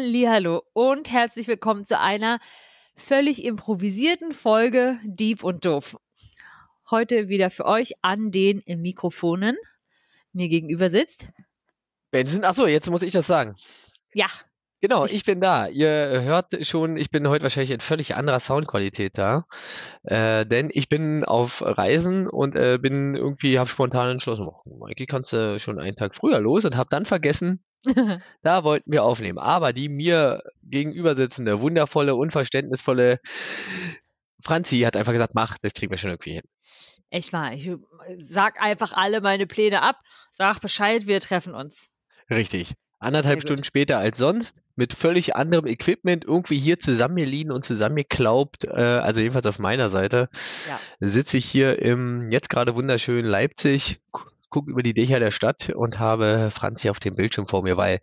Hallo und herzlich willkommen zu einer völlig improvisierten Folge Dieb und Doof. Heute wieder für euch an den Mikrofonen. Mir gegenüber sitzt. Benson, achso, jetzt muss ich das sagen. Ja. Genau, ich, ich bin da. Ihr hört schon, ich bin heute wahrscheinlich in völlig anderer Soundqualität da. Äh, denn ich bin auf Reisen und äh, bin irgendwie, habe spontan entschlossen, oh, kannst du schon einen Tag früher los und habe dann vergessen, da wollten wir aufnehmen. Aber die mir gegenüber sitzende, wundervolle, unverständnisvolle Franzi hat einfach gesagt, mach, das kriegen wir schon irgendwie hin. Ich mal, ich sag einfach alle meine Pläne ab, sag Bescheid, wir treffen uns. Richtig. Anderthalb Stunden später als sonst, mit völlig anderem Equipment, irgendwie hier zusammengeliehen und zusammengeklaubt, äh, also jedenfalls auf meiner Seite, ja. sitze ich hier im jetzt gerade wunderschönen Leipzig, gucke über die Dächer der Stadt und habe Franzi auf dem Bildschirm vor mir, weil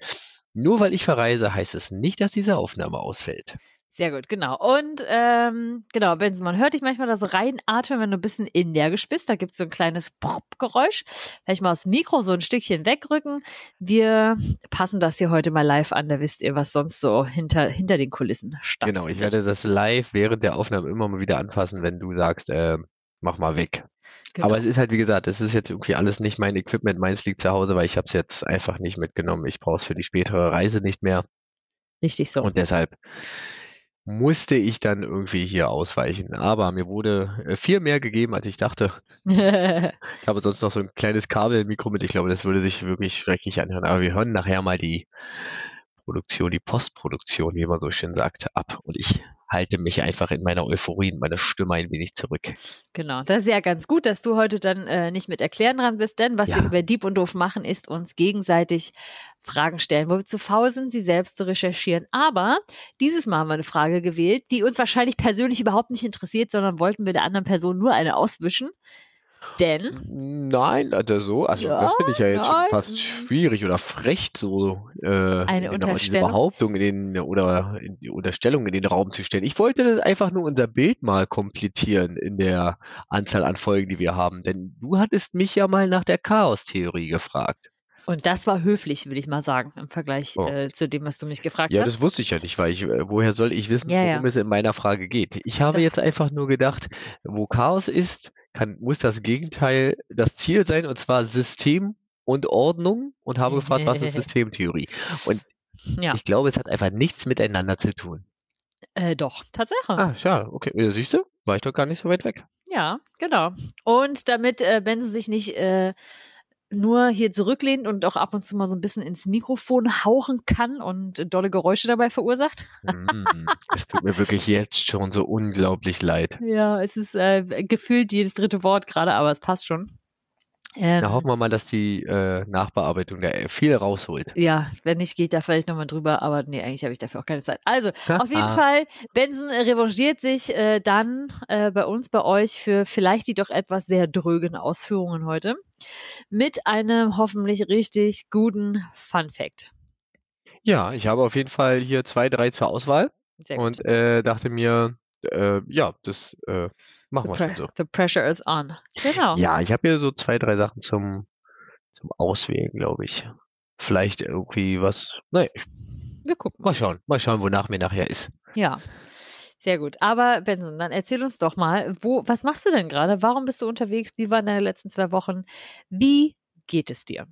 nur weil ich verreise, heißt es nicht, dass diese Aufnahme ausfällt. Sehr gut, genau. Und ähm, genau, Benson, man hört dich manchmal da so reinatmen, wenn du ein bisschen energisch bist. Da gibt es so ein kleines Pop-Geräusch. Vielleicht mal das Mikro so ein Stückchen wegrücken. Wir passen das hier heute mal live an, da wisst ihr, was sonst so hinter, hinter den Kulissen stattfindet. Genau, ich werde das live während der Aufnahme immer mal wieder anpassen, wenn du sagst, äh, mach mal weg. Genau. Aber es ist halt, wie gesagt, es ist jetzt irgendwie alles nicht mein Equipment, meins liegt zu Hause, weil ich habe es jetzt einfach nicht mitgenommen. Ich brauche es für die spätere Reise nicht mehr. Richtig so. Und deshalb musste ich dann irgendwie hier ausweichen. Aber mir wurde äh, viel mehr gegeben, als ich dachte. ich habe sonst noch so ein kleines Kabelmikro mit. Ich glaube, das würde sich wirklich schrecklich anhören. Aber wir hören nachher mal die Produktion, die Postproduktion, wie man so schön sagt, ab. Und ich halte mich einfach in meiner Euphorie, in meiner Stimme ein wenig zurück. Genau, das ist ja ganz gut, dass du heute dann äh, nicht mit Erklären dran bist, denn was ja. wir bei Dieb und Doof machen, ist uns gegenseitig Fragen stellen, wo wir zu faul sind, sie selbst zu recherchieren. Aber dieses Mal haben wir eine Frage gewählt, die uns wahrscheinlich persönlich überhaupt nicht interessiert, sondern wollten wir der anderen Person nur eine auswischen. Denn? Nein, also so, also ja, das finde ich ja jetzt nein. schon fast schwierig oder frech, so äh, eine in Unterstellung. diese Behauptung in den oder in die Unterstellung in den Raum zu stellen. Ich wollte das einfach nur unser Bild mal komplettieren in der Anzahl an Folgen, die wir haben. Denn du hattest mich ja mal nach der Chaos-Theorie gefragt. Und das war höflich, will ich mal sagen, im Vergleich oh. äh, zu dem, was du mich gefragt ja, hast. Ja, das wusste ich ja nicht, weil ich, äh, woher soll ich wissen, ja, worum ja. es in meiner Frage geht? Ich habe Doch. jetzt einfach nur gedacht, wo Chaos ist, kann, muss das Gegenteil das Ziel sein, und zwar System und Ordnung und habe gefragt, was ist Systemtheorie? Und ja. ich glaube, es hat einfach nichts miteinander zu tun. Äh, doch, Tatsache. Ah, schade, okay. Siehst du, war ich doch gar nicht so weit weg. Ja, genau. Und damit äh, Benson sich nicht äh, nur hier zurücklehnt und auch ab und zu mal so ein bisschen ins Mikrofon hauchen kann und dolle Geräusche dabei verursacht. Mm, es tut mir wirklich jetzt schon so unglaublich leid. Ja, es ist äh, gefühlt jedes dritte Wort gerade, aber es passt schon. Ähm, da hoffen wir mal, dass die äh, Nachbearbeitung da viel rausholt. Ja, wenn nicht, geht da vielleicht nochmal drüber, aber nee, eigentlich habe ich dafür auch keine Zeit. Also, auf jeden Fall, Benson revanchiert sich äh, dann äh, bei uns, bei euch für vielleicht die doch etwas sehr drögen Ausführungen heute mit einem hoffentlich richtig guten Fun Fact. Ja, ich habe auf jeden Fall hier zwei, drei zur Auswahl Sehr gut. und äh, dachte mir, äh, ja, das äh, machen wir schon so. The pressure is on. Genau. Ja, ich habe hier so zwei, drei Sachen zum, zum Auswählen, glaube ich. Vielleicht irgendwie was. Naja, wir gucken mal. Mal schauen, mal schauen, wonach mir nachher ist. Ja. Sehr gut. Aber Benson, dann erzähl uns doch mal, wo, was machst du denn gerade? Warum bist du unterwegs? Wie waren deine letzten zwei Wochen? Wie geht es dir?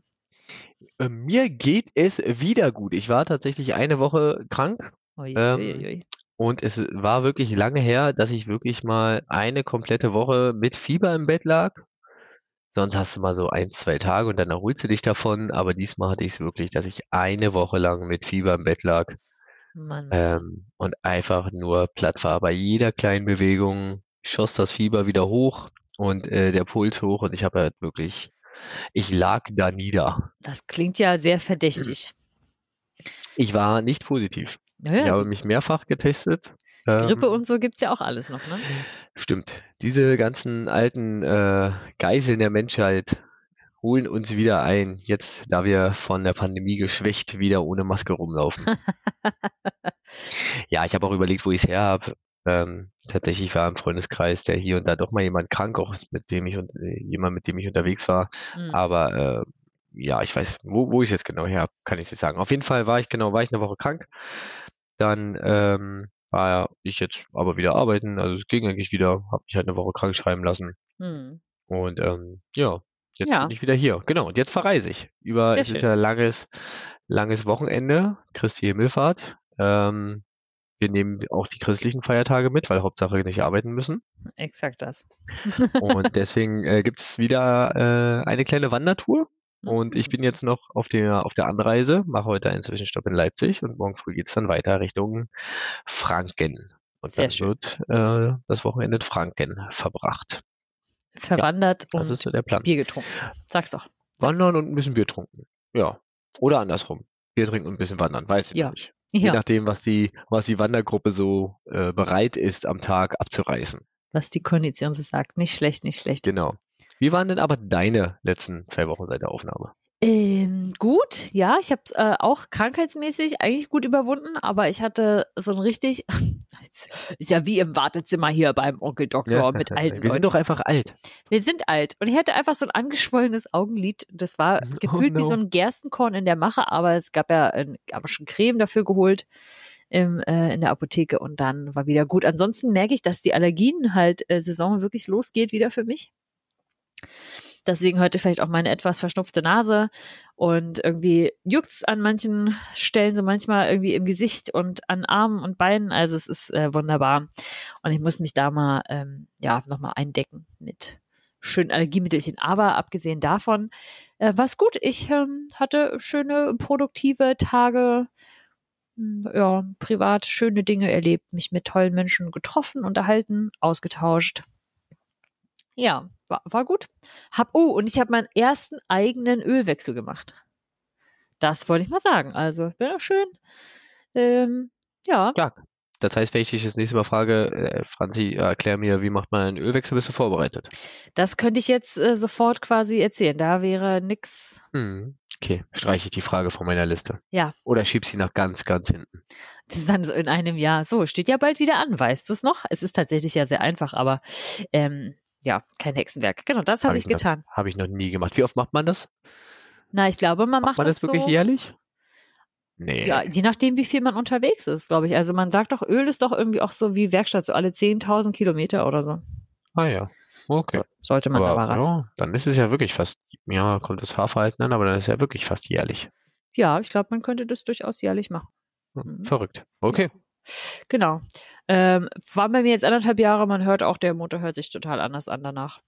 Äh, mir geht es wieder gut. Ich war tatsächlich eine Woche krank. Ui, ähm, ui, ui. Und es war wirklich lange her, dass ich wirklich mal eine komplette Woche mit Fieber im Bett lag. Sonst hast du mal so ein, zwei Tage und dann erholst du dich davon. Aber diesmal hatte ich es wirklich, dass ich eine Woche lang mit Fieber im Bett lag. Ähm, und einfach nur platt war. Bei jeder kleinen Bewegung schoss das Fieber wieder hoch und äh, der Puls hoch und ich habe halt wirklich, ich lag da nieder. Das klingt ja sehr verdächtig. Ich war nicht positiv. Naja, ich habe mich mehrfach getestet. Grippe ähm, und so gibt es ja auch alles noch, ne? Stimmt. Diese ganzen alten äh, Geiseln der Menschheit holen uns wieder ein, jetzt da wir von der Pandemie geschwächt wieder ohne Maske rumlaufen. ja, ich habe auch überlegt, wo ich es her habe. Ähm, tatsächlich war im Freundeskreis der hier und da doch mal jemand krank, auch mit dem ich und äh, jemand, mit dem ich unterwegs war. Mhm. Aber äh, ja, ich weiß, wo, wo ich jetzt genau her kann ich es nicht sagen. Auf jeden Fall war ich genau, war ich eine Woche krank. Dann ähm, war ich jetzt aber wieder arbeiten, also es ging eigentlich wieder, habe mich halt eine Woche krank schreiben lassen. Hm. Und ähm, ja, jetzt ja. bin ich wieder hier. Genau, und jetzt verreise ich. Über, Sehr es schön. ist ja langes, langes Wochenende, Christi Himmelfahrt. Ähm, wir nehmen auch die christlichen Feiertage mit, weil Hauptsache nicht arbeiten müssen. Exakt das. und deswegen äh, gibt es wieder äh, eine kleine Wandertour. Und ich bin jetzt noch auf der, auf der Anreise, mache heute einen Zwischenstopp in Leipzig und morgen früh geht es dann weiter Richtung Franken. Und Sehr dann schön. wird äh, das Wochenende in Franken verbracht. Verwandert ja, und ist so der Plan. Bier getrunken. Sag's doch. Wandern und ein bisschen Bier trinken. Ja. Oder andersrum. Bier trinken und ein bisschen wandern. Weiß ich ja. nicht. Je ja. nachdem, was die, was die Wandergruppe so äh, bereit ist, am Tag abzureißen. Was die Kondition so sagt. Nicht schlecht, nicht schlecht. Genau. Wie waren denn aber deine letzten zwei Wochen seit der Aufnahme? Ähm, gut, ja, ich habe es äh, auch krankheitsmäßig eigentlich gut überwunden, aber ich hatte so ein richtig, ist ja wie im Wartezimmer hier beim Onkel Doktor ja, mit alten Wir sind doch einfach alt. Wir sind alt und ich hatte einfach so ein angeschwollenes Augenlid. Das war oh gefühlt oh no. wie so ein Gerstenkorn in der Mache, aber es gab ja äh, aber schon Creme dafür geholt im, äh, in der Apotheke und dann war wieder gut. Ansonsten merke ich, dass die Allergien halt äh, Saison wirklich losgeht wieder für mich. Deswegen heute vielleicht auch meine etwas verschnupfte Nase und irgendwie juckt's an manchen Stellen so manchmal irgendwie im Gesicht und an Armen und Beinen. Also es ist äh, wunderbar. Und ich muss mich da mal, ähm, ja, nochmal eindecken mit schönen Allergiemittelchen. Aber abgesehen davon, äh, was gut. Ich ähm, hatte schöne, produktive Tage hm, ja, privat schöne Dinge erlebt, mich mit tollen Menschen getroffen, unterhalten, ausgetauscht. Ja, war, war gut. Hab, oh, und ich habe meinen ersten eigenen Ölwechsel gemacht. Das wollte ich mal sagen. Also, wäre schön. Ähm, ja. Klar. Das heißt, wenn ich dich das nächste Mal frage, äh, Franzi, erklär mir, wie macht man einen Ölwechsel, bist du vorbereitet? Das könnte ich jetzt äh, sofort quasi erzählen. Da wäre nix. Hm, okay, streiche ich die Frage von meiner Liste. Ja. Oder schieb sie nach ganz, ganz hinten. Das ist dann so in einem Jahr. So, steht ja bald wieder an, weißt du es noch? Es ist tatsächlich ja sehr einfach, aber ähm, ja, kein Hexenwerk. Genau, das habe hab ich, getan. Habe ich noch nie gemacht. Wie oft macht man das? Na, ich glaube, man macht, macht man das, das wirklich so, jährlich? Nee. Ja, je nachdem, wie viel man unterwegs ist, glaube ich. Also man sagt doch, Öl ist doch irgendwie auch so wie Werkstatt, so alle 10.000 Kilometer oder so. Ah ja, okay. So, sollte man aber, aber ja, dann ist es ja wirklich fast, ja, kommt das Fahrverhalten an, aber dann ist es ja wirklich fast jährlich. Ja, ich glaube, man könnte das durchaus jährlich machen. Mhm. Verrückt. Okay. Genau. Ähm, waren bei mir jetzt anderthalb Jahre, man hört auch, der Motor hört sich total anders an danach.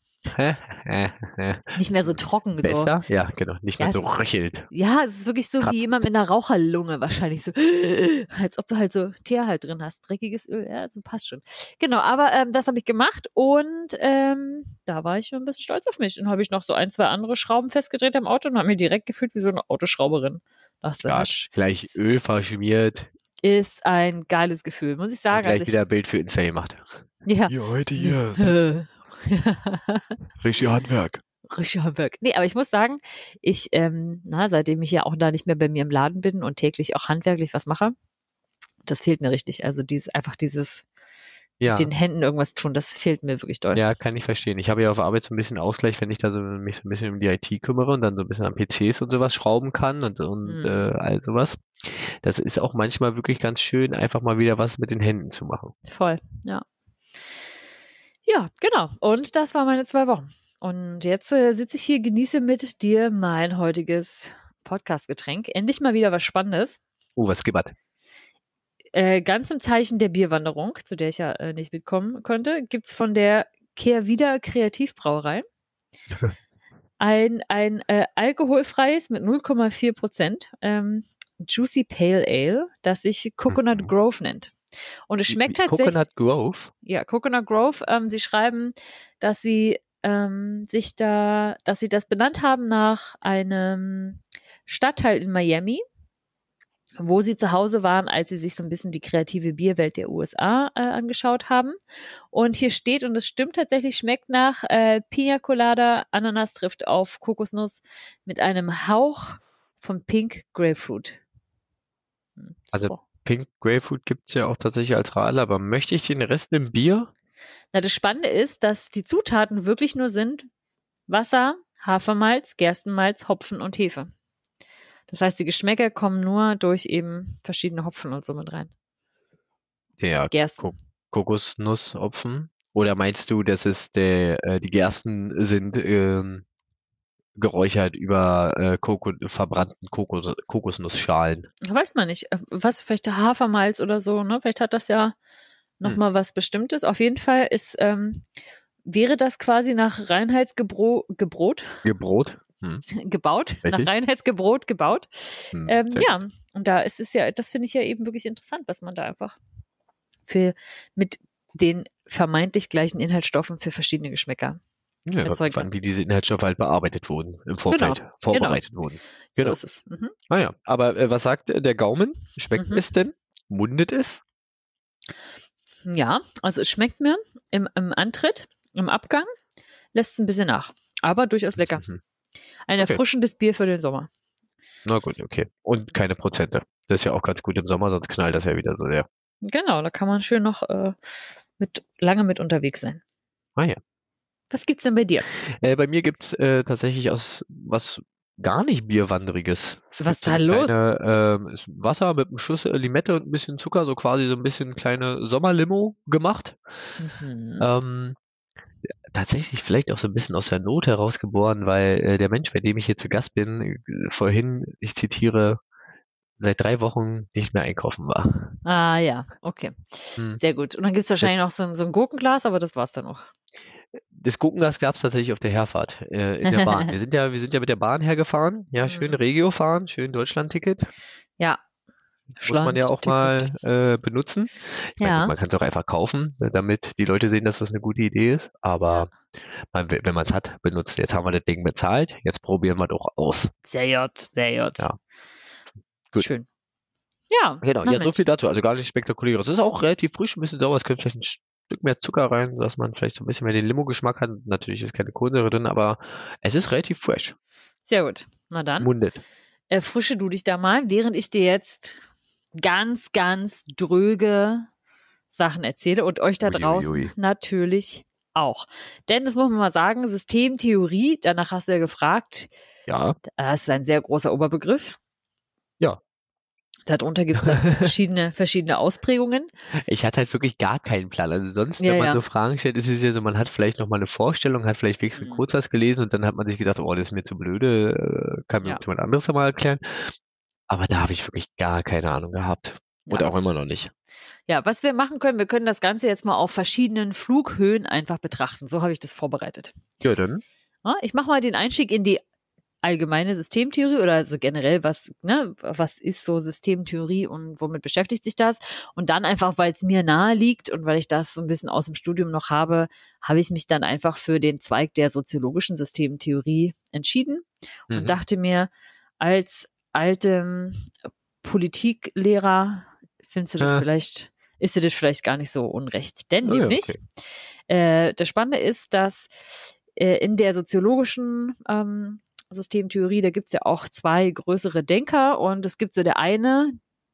nicht mehr so trocken. Besser? So. Ja, genau. Nicht mehr ja, so röchelt. Ja, es ist wirklich so Kratzt. wie jemand mit einer Raucherlunge wahrscheinlich so. Als ob du halt so Teer halt drin hast. Dreckiges Öl. Ja, so passt schon. Genau, aber ähm, das habe ich gemacht und ähm, da war ich schon ein bisschen stolz auf mich. Dann habe ich noch so ein, zwei andere Schrauben festgedreht am Auto und habe mir direkt gefühlt wie so eine Autoschrauberin. Das ja, gleich Öl verschmiert ist ein geiles Gefühl, muss ich sagen. Und gleich also ich, wieder ein Bild für Insta gemacht. Ja. Ja, heute hier. Richtig Handwerk. Richtig Handwerk. Nee, aber ich muss sagen, ich, ähm, na, seitdem ich ja auch da nicht mehr bei mir im Laden bin und täglich auch handwerklich was mache, das fehlt mir richtig. Also dieses, einfach dieses ja. mit den Händen irgendwas tun, das fehlt mir wirklich deutlich. Ja, kann ich verstehen. Ich habe ja auf Arbeit so ein bisschen Ausgleich, wenn ich da so mich so ein bisschen um die IT kümmere und dann so ein bisschen an PCs und sowas schrauben kann und, und mhm. äh, all sowas. Das ist auch manchmal wirklich ganz schön, einfach mal wieder was mit den Händen zu machen. Voll, ja. Ja, genau. Und das waren meine zwei Wochen. Und jetzt äh, sitze ich hier, genieße mit dir mein heutiges Podcast-Getränk. Endlich mal wieder was Spannendes. Oh, was gibt äh, ganz im Zeichen der Bierwanderung, zu der ich ja äh, nicht mitkommen konnte, gibt es von der Kehrwieder Kreativbrauerei ein, ein äh, alkoholfreies mit 0,4 Prozent ähm, Juicy Pale Ale, das sich Coconut mhm. Grove nennt. Und es schmeckt tatsächlich. Coconut Grove? Ja, Coconut Grove. Ähm, sie schreiben, dass sie ähm, sich da, dass sie das benannt haben nach einem Stadtteil in Miami, wo sie zu Hause waren, als sie sich so ein bisschen die kreative Bierwelt der USA äh, angeschaut haben. Und hier steht, und es stimmt tatsächlich, schmeckt nach äh, Pina Colada, Ananas trifft auf Kokosnuss mit einem Hauch von Pink Grapefruit. Hm, also Pink Grapefruit gibt es ja auch tatsächlich als Radler, aber möchte ich den Rest im Bier? Na, das Spannende ist, dass die Zutaten wirklich nur sind Wasser, Hafermalz, Gerstenmalz, Hopfen und Hefe. Das heißt, die Geschmäcker kommen nur durch eben verschiedene Hopfen und so mit rein. Der Gersten. Ko Kokosnusshopfen. Oder meinst du, dass es der, äh, die Gersten sind ähm, geräuchert über äh, Koko verbrannten Kokos Kokosnussschalen? Weiß man nicht. Äh, was, vielleicht der Hafermalz oder so, ne? Vielleicht hat das ja nochmal hm. was Bestimmtes. Auf jeden Fall ist, ähm, wäre das quasi nach Reinheitsgebrot, Gebrot? Gebrot? Hm. gebaut, Richtig? nach Reinheitsgebrot gebaut. Hm, ähm, ja, und da ist es ja, das finde ich ja eben wirklich interessant, was man da einfach für mit den vermeintlich gleichen Inhaltsstoffen für verschiedene Geschmäcker ja, erzeugt wie diese Inhaltsstoffe halt bearbeitet wurden, im Vorfeld genau, vorbereitet genau. wurden. Genau. So ist es. Mhm. Ah ja, aber äh, was sagt der Gaumen? Schmeckt mhm. es denn? Mundet es? Ja, also es schmeckt mir im, im Antritt, im Abgang, lässt es ein bisschen nach. Aber durchaus lecker. Mhm. Ein okay. erfrischendes Bier für den Sommer. Na gut, okay. Und keine Prozente. Das ist ja auch ganz gut im Sommer, sonst knallt das ja wieder so sehr. Genau, da kann man schön noch äh, mit, lange mit unterwegs sein. Ah ja. Was gibt's denn bei dir? Äh, bei mir gibt's äh, tatsächlich aus was gar nicht Bierwanderiges. Es was ist da los? Kleine, äh, Wasser mit einem Schuss äh, Limette und ein bisschen Zucker, so quasi so ein bisschen kleine Sommerlimo gemacht. Mhm. Ähm, tatsächlich vielleicht auch so ein bisschen aus der Not herausgeboren, weil äh, der Mensch, bei dem ich hier zu Gast bin, äh, vorhin, ich zitiere, seit drei Wochen nicht mehr einkaufen war. Ah ja, okay. Hm. Sehr gut. Und dann gibt es wahrscheinlich Jetzt, noch so ein, so ein Gurkenglas, aber das war's dann noch. Das Gurkenglas gab es tatsächlich auf der Herfahrt äh, in der Bahn. wir sind ja, wir sind ja mit der Bahn hergefahren. Ja, schön mhm. Regio fahren, schön Deutschland-Ticket. Ja, muss man ja auch mal äh, benutzen. Ich ja. Meine, man kann es auch einfach kaufen, ne, damit die Leute sehen, dass das eine gute Idee ist. Aber man, wenn man es hat, benutzen. Jetzt haben wir das Ding bezahlt, jetzt probieren wir doch aus. Sehr gut, sehr gut. Ja. Gut. Schön. Ja. Genau, ja, so viel dazu. Also gar nicht spektakulär. Es ist auch relativ frisch, ein bisschen sauer. Es könnte vielleicht ein Stück mehr Zucker rein, dass man vielleicht so ein bisschen mehr den Limo-Geschmack hat. Natürlich ist keine Kohlensäure drin, aber es ist relativ fresh. Sehr gut. Na dann. Mundet. Erfrische du dich da mal, während ich dir jetzt ganz, ganz dröge Sachen erzähle und euch da draußen ui, ui. natürlich auch. Denn das muss man mal sagen, Systemtheorie, danach hast du ja gefragt. Ja. Das ist ein sehr großer Oberbegriff. Ja. Darunter gibt es verschiedene, verschiedene Ausprägungen. Ich hatte halt wirklich gar keinen Plan. Also sonst, ja, wenn man ja. so Fragen stellt, ist es ja so, man hat vielleicht noch mal eine Vorstellung, hat vielleicht wenigstens mhm. kurz was gelesen und dann hat man sich gedacht, oh, das ist mir zu blöde, äh, kann mir jemand anderes mal erklären. Aber da habe ich wirklich gar keine Ahnung gehabt. Und ja. auch immer noch nicht. Ja, was wir machen können, wir können das Ganze jetzt mal auf verschiedenen Flughöhen einfach betrachten. So habe ich das vorbereitet. Ja, dann. ich mache mal den Einstieg in die allgemeine Systemtheorie oder also generell, was, ne, was ist so Systemtheorie und womit beschäftigt sich das? Und dann einfach, weil es mir nahe liegt und weil ich das ein bisschen aus dem Studium noch habe, habe ich mich dann einfach für den Zweig der soziologischen Systemtheorie entschieden und mhm. dachte mir, als altem Politiklehrer findest du das ja. vielleicht, ist dir das vielleicht gar nicht so unrecht. Denn oh, nämlich, okay. äh, das Spannende ist, dass äh, in der soziologischen ähm, Systemtheorie, da gibt es ja auch zwei größere Denker und es gibt so der eine,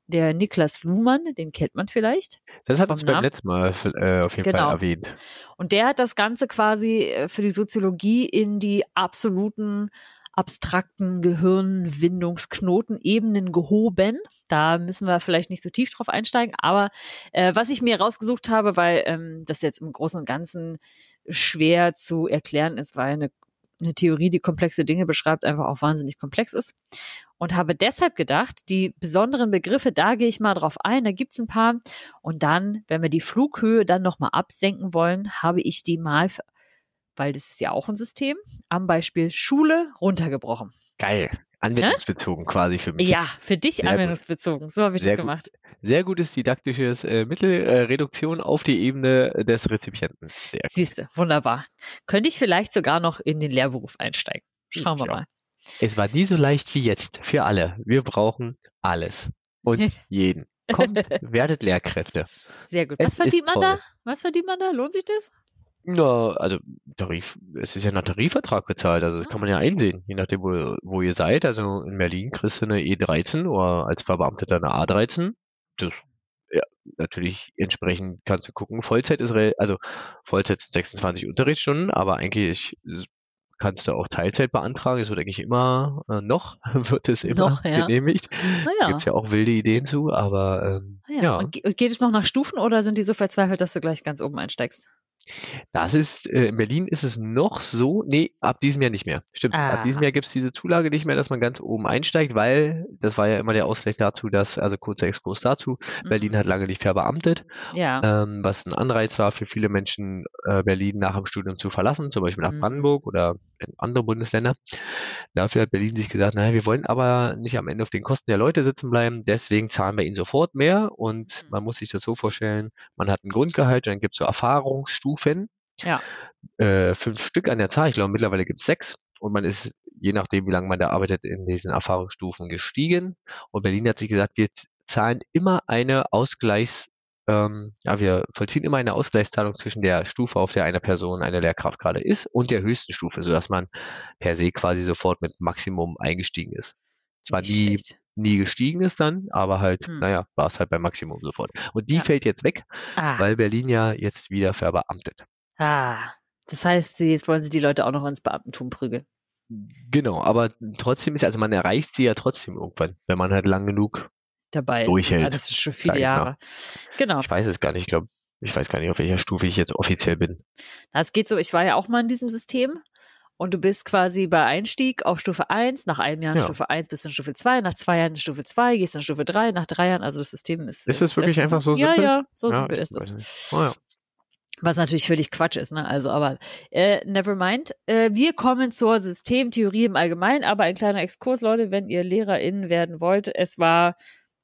der Niklas Luhmann, den kennt man vielleicht. Das hat uns beim letzten Mal äh, auf jeden genau. Fall erwähnt. Und der hat das Ganze quasi äh, für die Soziologie in die absoluten abstrakten Gehirnwindungsknotenebenen gehoben. Da müssen wir vielleicht nicht so tief drauf einsteigen, aber äh, was ich mir rausgesucht habe, weil ähm, das jetzt im Großen und Ganzen schwer zu erklären ist, weil eine, eine Theorie, die komplexe Dinge beschreibt, einfach auch wahnsinnig komplex ist. Und habe deshalb gedacht, die besonderen Begriffe, da gehe ich mal drauf ein, da gibt's ein paar. Und dann, wenn wir die Flughöhe dann nochmal absenken wollen, habe ich die mal weil das ist ja auch ein System, am Beispiel Schule runtergebrochen. Geil. Anwendungsbezogen ja? quasi für mich. Ja, für dich Sehr anwendungsbezogen. Gut. So habe ich Sehr das gemacht. Gut. Sehr gutes didaktisches äh, Mittel, äh, Reduktion auf die Ebene des Rezipienten. Siehst du, wunderbar. Könnte ich vielleicht sogar noch in den Lehrberuf einsteigen. Schauen wir ja. mal. Es war nie so leicht wie jetzt für alle. Wir brauchen alles und jeden. Kommt, werdet Lehrkräfte. Sehr gut. Was verdient man da? Was verdient man da? Lohnt sich das? Ja, also Tarif, es ist ja nach Tarifvertrag bezahlt, also das kann man ja einsehen, je nachdem, wo, wo ihr seid. Also in Berlin kriegst du eine E13 oder als Verbeamteter eine A13. Das, ja, natürlich entsprechend kannst du gucken. Vollzeit ist, also Vollzeit sind 26 Unterrichtsstunden, aber eigentlich kannst du auch Teilzeit beantragen. Es wird eigentlich immer, äh, noch wird es immer Noch, ja. genehmigt. Naja. Gibt es ja auch wilde Ideen zu, aber ähm, Ah ja. ja, Und ge- geht es noch nach Stufen oder sind die so verzweifelt, dass du gleich ganz oben einsteigst? Das ist, äh, in Berlin ist es noch so, nee, ab diesem Jahr nicht mehr. Stimmt, ab diesem Ah. Jahr gibt es diese Zulage nicht mehr, dass man ganz oben einsteigt, weil das war ja immer der Ausgleich dazu, dass, also kurzer Exkurs dazu, Berlin Mhm. hat lange nicht verbeamtet. Ja. ähm, was ein Anreiz war für viele Menschen, äh, Berlin nach dem Studium zu verlassen, zum Beispiel nach Mhm. Brandenburg oder in andere Bundesländer. Dafür hat Berlin sich gesagt, naja, wir wollen aber nicht am Ende auf den Kosten der Leute sitzen bleiben, deswegen zahlen wir ihnen sofort mehr und Mhm. man muss sich das so vorstellen, man hat ein Grundgehalt, dann gibt es so Erfahrungsstufen, Ja. äh, fünf Stück an der Zahl, ich glaube mittlerweile gibt es sechs und man ist, je nachdem wie lange man da arbeitet, in diesen Erfahrungsstufen gestiegen und Berlin hat sich gesagt, wir zahlen immer eine Ausgleichs ähm, ja, wir vollziehen immer eine Ausgleichszahlung zwischen der Stufe, auf der eine Person eine Lehrkraft gerade ist, und der höchsten Stufe, sodass man per se quasi sofort mit Maximum eingestiegen ist. Zwar schlecht. Nie gestiegen ist dann, aber halt, Hm. naja, war es halt bei Maximum sofort. Und die Ja. fällt jetzt weg, Ah. weil Berlin ja jetzt wieder verbeamtet. ah. Das heißt, sie- jetzt wollen sie die Leute auch noch ins Beamtentum prügeln. Genau, aber trotzdem ist, also man erreicht sie ja trotzdem irgendwann, wenn man halt lang genug, Dabei. ist. Durchhält, Ja, das ist schon viele. Jahre. Genau. ich weiß es gar nicht, ich glaube, ich weiß gar nicht, auf welcher Stufe ich jetzt offiziell bin. Das geht so, ich war ja auch mal in diesem System und du bist quasi bei Einstieg auf Stufe 1, nach einem Jahr in Ja. Stufe 1 bist du in Stufe 2, nach zwei Jahren in Stufe 2, gehst in Stufe 3, nach drei Jahren, also das System ist. Ist äh, es wirklich einfach so Ja, simpel? ja, so Ja, simpel ist es. Oh, ja. Was natürlich völlig Quatsch ist, ne? Also, aber äh, never mind. Äh, wir kommen zur Systemtheorie im Allgemeinen, aber ein kleiner Exkurs, Leute, wenn ihr LehrerInnen werden wollt, es war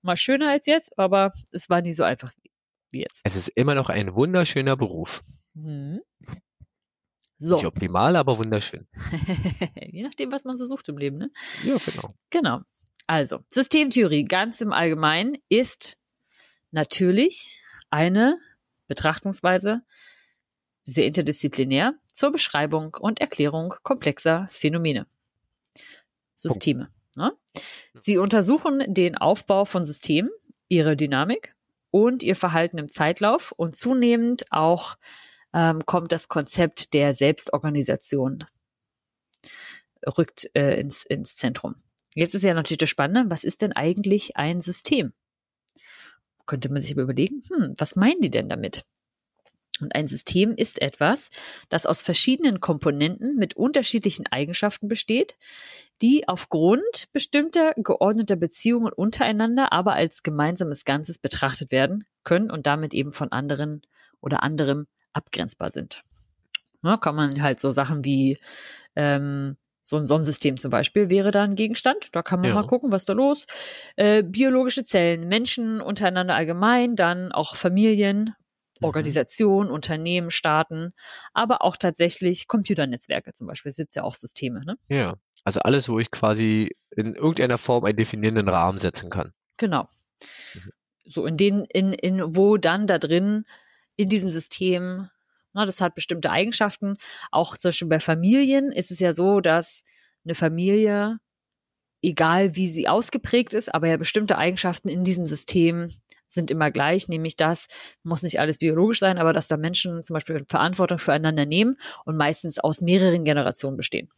mal schöner als jetzt, aber es war nie so einfach wie- wie jetzt. Es ist immer noch ein wunderschöner Beruf. Mhm. Nicht So, optimal, aber wunderschön. je nachdem, was man so sucht im Leben, ne? Ja, genau. Genau. Also, Systemtheorie ganz im Allgemeinen ist natürlich eine Betrachtungsweise sehr interdisziplinär zur Beschreibung und Erklärung komplexer Phänomene. Systeme. Ne? Sie untersuchen den Aufbau von Systemen, ihre Dynamik und ihr Verhalten im Zeitlauf und zunehmend auch ähm, kommt das Konzept der Selbstorganisation rückt äh, ins, ins Zentrum. Jetzt ist ja natürlich das Spannende, was ist denn eigentlich ein System? Könnte man sich aber überlegen, hm, was meinen die denn damit? Und ein System ist etwas, das aus verschiedenen Komponenten mit unterschiedlichen Eigenschaften besteht, die aufgrund bestimmter geordneter Beziehungen untereinander aber als gemeinsames Ganzes betrachtet werden können und damit eben von anderen oder anderem abgrenzbar sind. Ja, kann man halt so Sachen wie ähm, so ein Sonnensystem zum Beispiel wäre da ein Gegenstand. Da kann man Ja. mal gucken, was da los. Äh, biologische Zellen, Menschen untereinander allgemein, dann auch Familien, Mhm. Organisationen, Unternehmen, Staaten, aber auch tatsächlich Computernetzwerke zum Beispiel. Das sind ja auch Systeme. Ne? Ja. Also alles, wo ich quasi in irgendeiner Form einen definierenden Rahmen setzen kann. Genau. Mhm. So in den, in, in wo dann da drin in diesem System, na, das hat bestimmte Eigenschaften. Auch zum Beispiel bei Familien ist es ja so, dass eine Familie, egal wie sie ausgeprägt ist, aber ja bestimmte Eigenschaften in diesem System sind immer gleich, nämlich das muss nicht alles biologisch sein, aber dass da Menschen zum Beispiel Verantwortung füreinander nehmen und meistens aus mehreren Generationen bestehen.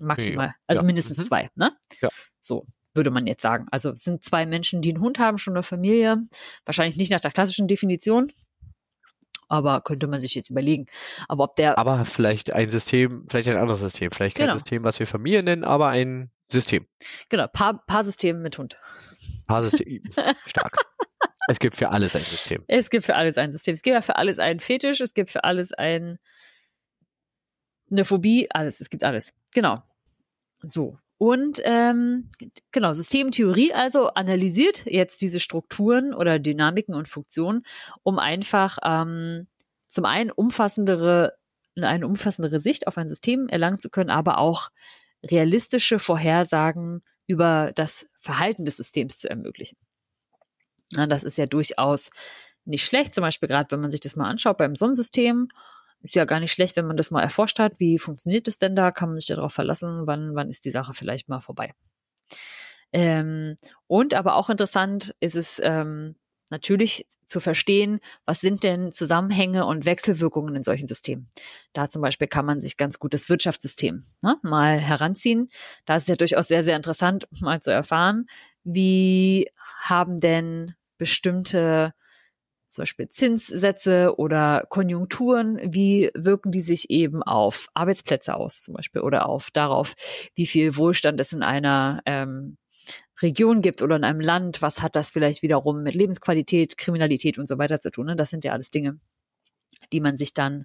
Maximal. Also Ja. mindestens Mhm. zwei, ne? Ja. So würde man jetzt sagen. Also sind zwei Menschen, die einen Hund haben, schon eine Familie. Wahrscheinlich nicht nach der klassischen Definition. Aber könnte man sich jetzt überlegen. Aber ob der, Aber vielleicht ein System, vielleicht ein anderes System. Vielleicht kein Genau. System, was wir Familie nennen, aber ein System. genau, Paar, Paarsystem mit Hund. Paarsystem. Stark. Es gibt für alles ein System. Es gibt für alles ein System. Es gibt ja für alles einen Fetisch, es gibt für alles ein, eine Phobie, alles. Es gibt alles. Genau. So. Und ähm, genau, Systemtheorie also analysiert jetzt diese Strukturen oder Dynamiken und Funktionen, um einfach ähm, zum einen umfassendere, eine umfassendere Sicht auf ein System erlangen zu können, aber auch realistische Vorhersagen über das Verhalten des Systems zu ermöglichen. Ja, das ist ja durchaus nicht schlecht, zum Beispiel gerade, wenn man sich das mal anschaut beim Sonnensystem. Ist ja gar nicht schlecht, wenn man das mal erforscht hat. Wie funktioniert das denn da? Kann man sich darauf verlassen? Wann, wann ist die Sache vielleicht mal vorbei? Ähm, und aber auch interessant ist es, ähm, natürlich zu verstehen, was sind denn Zusammenhänge und Wechselwirkungen in solchen Systemen. Da zum Beispiel kann man sich ganz gut das Wirtschaftssystem ne, mal heranziehen. Da ist es ja durchaus sehr, sehr interessant, mal zu erfahren, wie haben denn bestimmte zum Beispiel Zinssätze oder Konjunkturen, wie wirken die sich eben auf Arbeitsplätze aus zum Beispiel oder auf darauf, wie viel Wohlstand es in einer ähm, Region gibt oder in einem Land, was hat das vielleicht wiederum mit Lebensqualität, Kriminalität und so weiter zu tun. Ne? Das sind ja alles Dinge, die man sich dann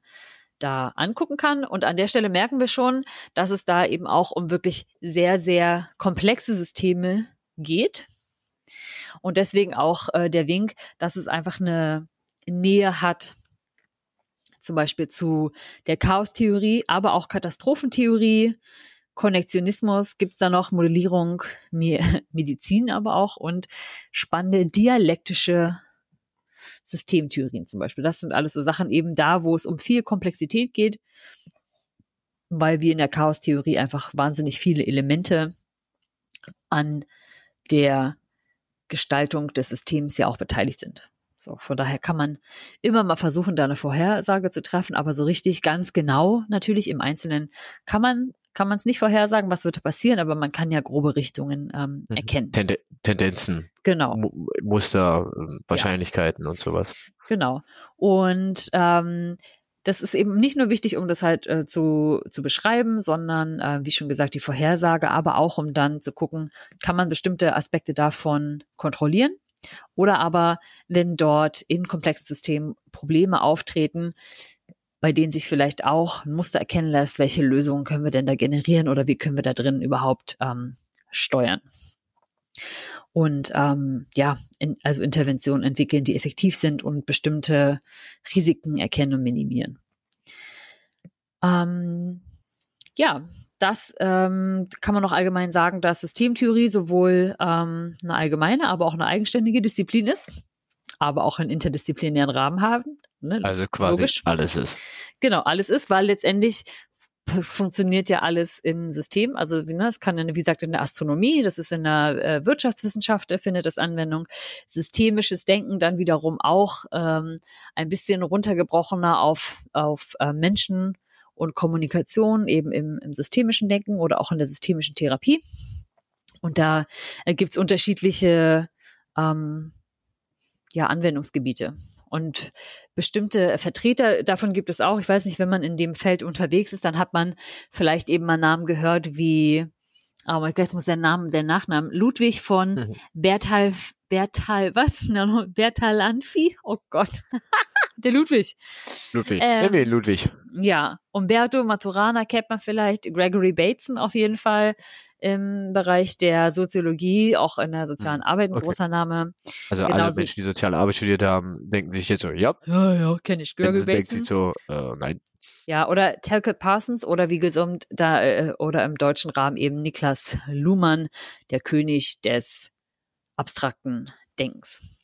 da angucken kann. Und an der Stelle merken wir schon, dass es da eben auch um wirklich sehr, sehr komplexe Systeme geht. Und deswegen auch äh, der Wink, dass es einfach eine Nähe hat, zum Beispiel zu der Chaostheorie, aber auch Katastrophentheorie, Konnektionismus, gibt es da noch Modellierung, Medizin aber auch und spannende dialektische Systemtheorien zum Beispiel. Das sind alles so Sachen eben da, wo es um viel Komplexität geht, weil wir in der Chaostheorie einfach wahnsinnig viele Elemente an der Gestaltung des Systems ja auch beteiligt sind. So, von daher kann man immer mal versuchen, da eine Vorhersage zu treffen, aber so richtig ganz genau natürlich im Einzelnen kann man kann man es nicht vorhersagen, was wird passieren, aber man kann ja grobe Richtungen ähm, mhm. erkennen. Tende Tendenzen. Genau. M Muster, ähm, Wahrscheinlichkeiten ja. und sowas. Genau. Und ähm, das ist eben nicht nur wichtig, um das halt äh, zu, zu beschreiben, sondern, äh, wie schon gesagt, die Vorhersage, aber auch um dann zu gucken, kann man bestimmte Aspekte davon kontrollieren? Oder aber, wenn dort in komplexen Systemen Probleme auftreten, bei denen sich vielleicht auch ein Muster erkennen lässt, welche Lösungen können wir denn da generieren oder wie können wir da drin überhaupt ähm, steuern? Und ähm, ja, in, also Interventionen entwickeln, die effektiv sind und bestimmte Risiken erkennen und minimieren. Ähm, ja, das ähm, kann man noch allgemein sagen, dass Systemtheorie sowohl ähm, eine allgemeine, aber auch eine eigenständige Disziplin ist, aber auch einen interdisziplinären Rahmen haben. Ne? Also quasi logisch. alles ist. Genau, alles ist, weil letztendlich funktioniert ja alles in System. Also ne, kann, in, wie gesagt, in der Astronomie, das ist in der äh, Wirtschaftswissenschaft, da findet das Anwendung. Systemisches Denken dann wiederum auch ähm, ein bisschen runtergebrochener auf, auf äh, Menschen und Kommunikation eben im, im systemischen Denken oder auch in der systemischen Therapie. Und da äh, gibt es unterschiedliche ähm, ja, Anwendungsgebiete. Und bestimmte Vertreter davon gibt es auch. Ich weiß nicht, wenn man in dem Feld unterwegs ist, dann hat man vielleicht eben mal Namen gehört wie, aber oh, jetzt muss der Name, der Nachname, Ludwig von mhm. Bertal, Bertal, was? Bertal Anfi? Oh Gott. der Ludwig. Ludwig. Ähm, nee, Ludwig. Ja. Umberto Maturana kennt man vielleicht, Gregory Bateson auf jeden Fall im Bereich der Soziologie, auch in der sozialen hm, Arbeit ein okay. großer Name. Also Genauso, alle Menschen, die soziale Arbeit studiert haben, denken sich jetzt so, ja. Ja, ja, kenne ich. Görgel denkt sich so, äh, nein. Ja, oder Telke Parsons oder wie gesund da äh, oder im deutschen Rahmen eben Niklas Luhmann, der König des abstrakten Denkens.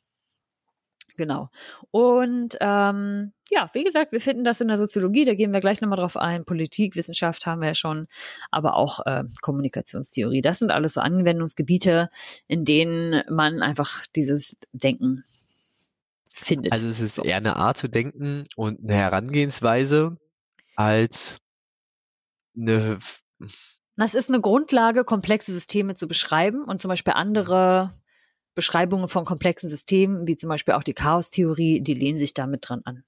Genau. Und ähm, ja, wie gesagt, wir finden das in der Soziologie, da gehen wir gleich nochmal drauf ein. Politik, Wissenschaft haben wir ja schon, aber auch äh, Kommunikationstheorie. Das sind alles so Anwendungsgebiete, in denen man einfach dieses Denken findet. Also es ist so. eher eine Art zu denken und eine Herangehensweise als eine. Das ist eine Grundlage, komplexe Systeme zu beschreiben und zum Beispiel andere Beschreibungen von komplexen Systemen, wie zum Beispiel auch die Chaostheorie, die lehnen sich damit dran an.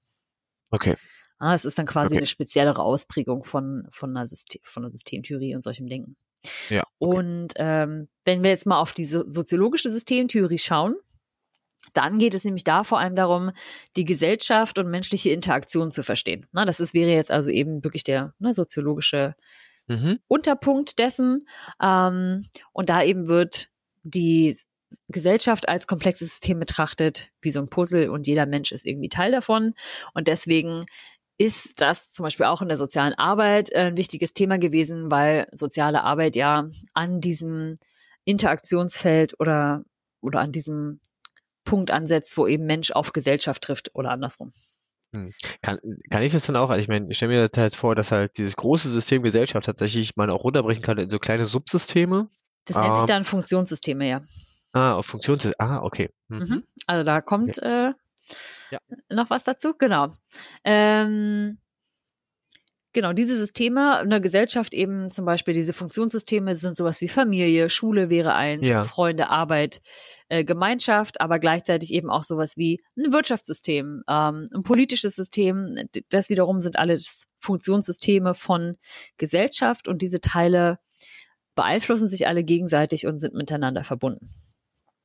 Okay. Ah, es ist dann quasi okay. eine speziellere Ausprägung von, von, einer System, von einer Systemtheorie und solchem Denken. Ja. Okay. Und ähm, wenn wir jetzt mal auf die so soziologische Systemtheorie schauen, dann geht es nämlich da vor allem darum, die Gesellschaft und menschliche Interaktion zu verstehen. Na, das ist, wäre jetzt also eben wirklich der ne, soziologische mhm. Unterpunkt dessen. Ähm, und da eben wird die Gesellschaft als komplexes System betrachtet, wie so ein Puzzle und jeder Mensch ist irgendwie Teil davon. Und deswegen ist das zum Beispiel auch in der sozialen Arbeit äh, ein wichtiges Thema gewesen, weil soziale Arbeit ja an diesem Interaktionsfeld oder, oder an diesem Punkt ansetzt, wo eben Mensch auf Gesellschaft trifft oder andersrum. Hm. Kann, kann ich das dann auch, also ich meine, ich stelle mir das halt vor, dass halt dieses große System Gesellschaft tatsächlich man auch runterbrechen kann in so kleine Subsysteme. Das nennt sich ähm, dann Funktionssysteme, ja. Ah, auf Funktionssystem. Ah, okay. Mhm. Mhm. Also da kommt äh, Ja. noch was dazu. Genau. Ähm, genau, diese Systeme in der Gesellschaft eben zum Beispiel diese Funktionssysteme sind sowas wie Familie, Schule wäre eins, Ja. Freunde, Arbeit, äh, Gemeinschaft, aber gleichzeitig eben auch sowas wie ein Wirtschaftssystem, ähm, ein politisches System. Das wiederum sind alles Funktionssysteme von Gesellschaft und diese Teile beeinflussen sich alle gegenseitig und sind miteinander verbunden.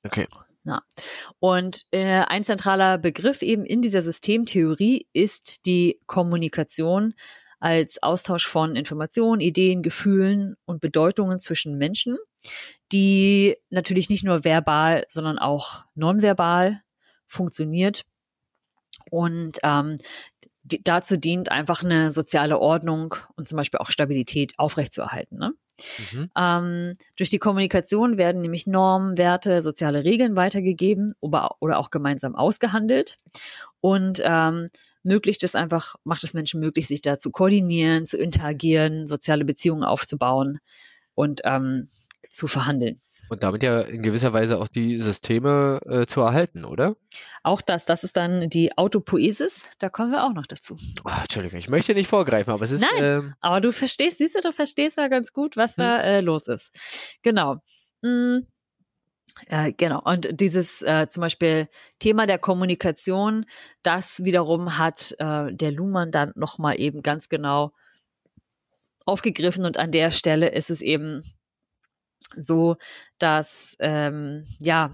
Okay. Und äh, ein zentraler Begriff eben in dieser Systemtheorie ist die Kommunikation als Austausch von Informationen, Ideen, Gefühlen und Bedeutungen zwischen Menschen, die natürlich nicht nur verbal, sondern auch nonverbal funktioniert und ähm, dazu dient einfach eine soziale Ordnung und zum Beispiel auch Stabilität aufrechtzuerhalten. Ne? Mhm. Ähm, durch die Kommunikation werden nämlich Normen, Werte, soziale Regeln weitergegeben oder, auch gemeinsam ausgehandelt. Und ähm, möglicht es einfach, macht es Menschen möglich, sich da zu koordinieren, zu interagieren, soziale Beziehungen aufzubauen und ähm, zu verhandeln. Und damit ja in gewisser Weise auch die Systeme äh, zu erhalten, oder? Auch das, das ist dann die Autopoesis, da kommen wir auch noch dazu. Ah, Entschuldigung, ich möchte nicht vorgreifen, aber es ist. Nein. Ähm, Aber du verstehst, siehst du, du verstehst ja ganz gut, was da äh, los ist. Genau. Mm, äh, genau. Und dieses äh, zum Beispiel Thema der Kommunikation, das wiederum hat äh, der Luhmann dann nochmal eben ganz genau aufgegriffen. Und an der Stelle ist es eben so, dass ähm, ja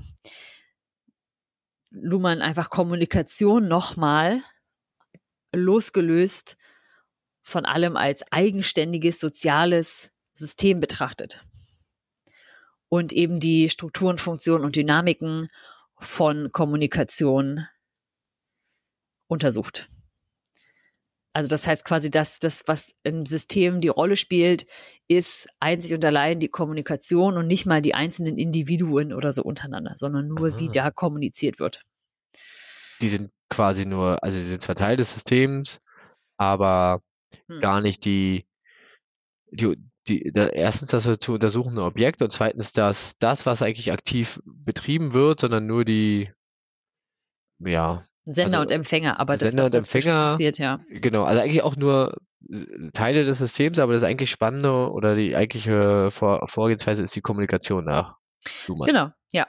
Luhmann einfach Kommunikation nochmal losgelöst von allem als eigenständiges soziales System betrachtet und eben die Strukturen, Funktionen und Dynamiken von Kommunikation untersucht. Also das heißt quasi, dass das, was im System die Rolle spielt, ist einzig und allein die Kommunikation und nicht mal die einzelnen Individuen oder so untereinander, sondern nur, wie Aha. da kommuniziert wird. die sind quasi nur, also die sind zwar Teil des Systems, aber Hm. gar nicht die, die, die, da, erstens das zu untersuchende Objekt und zweitens das, das, was eigentlich aktiv betrieben wird, sondern nur die, ja, Sender Also, und Empfänger, aber das, Sender was und Empfänger, passiert, ja. genau, also eigentlich auch nur äh, Teile des Systems, aber das eigentlich Spannende oder die eigentliche Vor Vorgehensweise ist die Kommunikation nach Luhmann. Genau, ja.